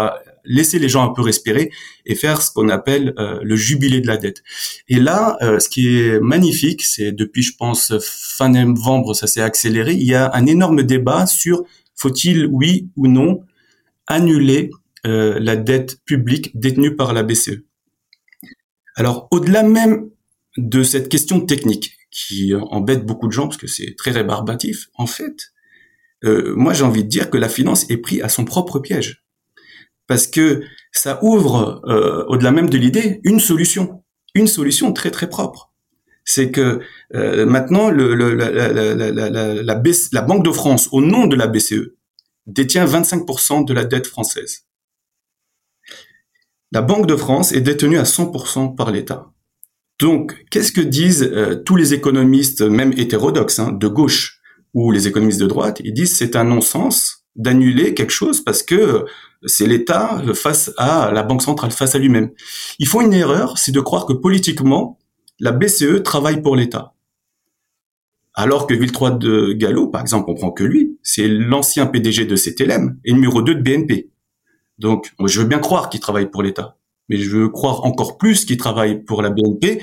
Speaker 5: laisser les gens un peu respirer et faire ce qu'on appelle le jubilé de la dette. Et là, ce qui est magnifique, c'est depuis, je pense, fin novembre, ça s'est accéléré. Il y a un énorme débat sur faut-il, oui ou non, annuler la dette publique détenue par la BCE. Alors, au-delà même de cette question technique, qui embête beaucoup de gens parce que c'est très rébarbatif. En fait, euh, moi j'ai envie de dire que la finance est prise à son propre piège parce que ça ouvre, euh, au-delà même de l'idée, une solution, une solution très très propre. C'est que euh, maintenant la, la, Banque de France, au nom de la BCE, détient 25% de la dette française. La Banque de France est détenue à 100% par l'État. Donc, qu'est-ce que disent euh, tous les économistes, même hétérodoxes, hein, de gauche ou les économistes de droite? Ils disent c'est un non-sens d'annuler quelque chose parce que c'est l'État face à la Banque centrale, face à lui-même. Ils font une erreur, c'est de croire que politiquement, la BCE travaille pour l'État. Alors que Villetroit de Gallo, par exemple, on prend que lui, c'est l'ancien PDG de CTLM et numéro 2 de BNP. Donc, je veux bien croire qu'il travaille pour l'État mais je veux croire encore plus qu'il travaille pour la BNP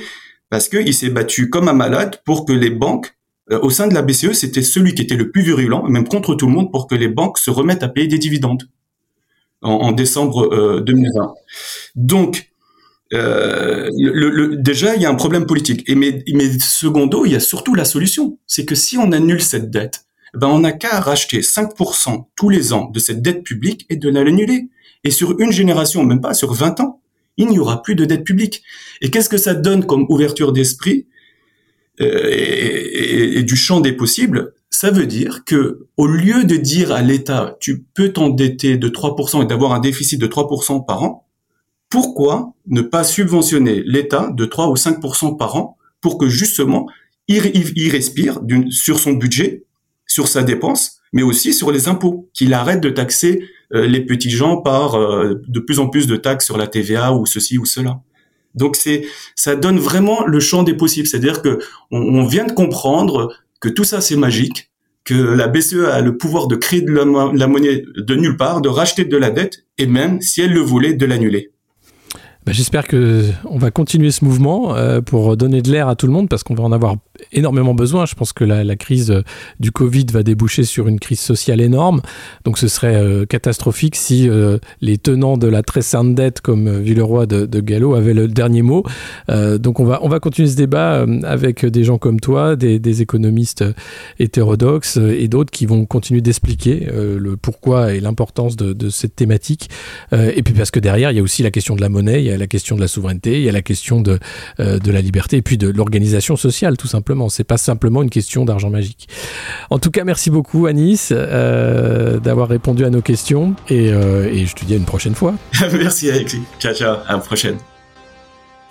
Speaker 5: parce qu'il s'est battu comme un malade pour que les banques, euh, au sein de la BCE, c'était celui qui était le plus virulent, même contre tout le monde, pour que les banques se remettent à payer des dividendes en, décembre 2020. Euh, Donc, euh, le, déjà, il y a un problème politique. Et mais, mais secondo, il y a surtout la solution. C'est que si on annule cette dette, ben on n'a qu'à racheter 5% tous les ans de cette dette publique et de l'annuler. Et sur une génération, même pas sur 20 ans, il n'y aura plus de dette publique. Et qu'est-ce que ça donne comme ouverture d'esprit euh, et, du champ des possibles? Ça veut dire que au lieu de dire à l'État tu peux t'endetter de 3% et d'avoir un déficit de 3% par an, pourquoi ne pas subventionner l'État de 3 ou 5% par an pour que justement il, il respire sur son budget, sur sa dépense, mais aussi sur les impôts, qu'il arrête de taxer les petits gens par euh, de plus en plus de taxes sur la TVA ou ceci ou cela. Donc c'est ça donne vraiment le champ des possibles, c'est-à-dire que on, vient de comprendre que tout ça c'est magique, que la BCE a le pouvoir de créer de la, monnaie de nulle part, de racheter de la dette et même si elle le voulait de l'annuler.
Speaker 3: Bah, j'espère que on va continuer ce mouvement euh, pour donner de l'air à tout le monde parce qu'on va en avoir énormément besoin. Je pense que la, crise euh, du Covid va déboucher sur une crise sociale énorme. Donc ce serait euh, catastrophique si euh, les tenants de la très sainte dette comme Villeroy de, de Gallo avaient le dernier mot. donc on va, on va continuer ce débat avec des gens comme toi, des, des économistes hétérodoxes et d'autres qui vont continuer d'expliquer le pourquoi et l'importance de, de, cette thématique. et puis parce que derrière, il y a aussi la question de la monnaie, il y a la question de la souveraineté, il y a la question de, de la liberté et puis de l'organisation sociale tout simplement simplement. C'est pas simplement une question d'argent magique. En tout cas, merci beaucoup Anis euh, d'avoir répondu à nos questions et, euh, et, je te dis à une prochaine fois.
Speaker 5: merci Alexis. Ciao ciao, à la prochaine.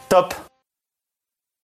Speaker 1: Top.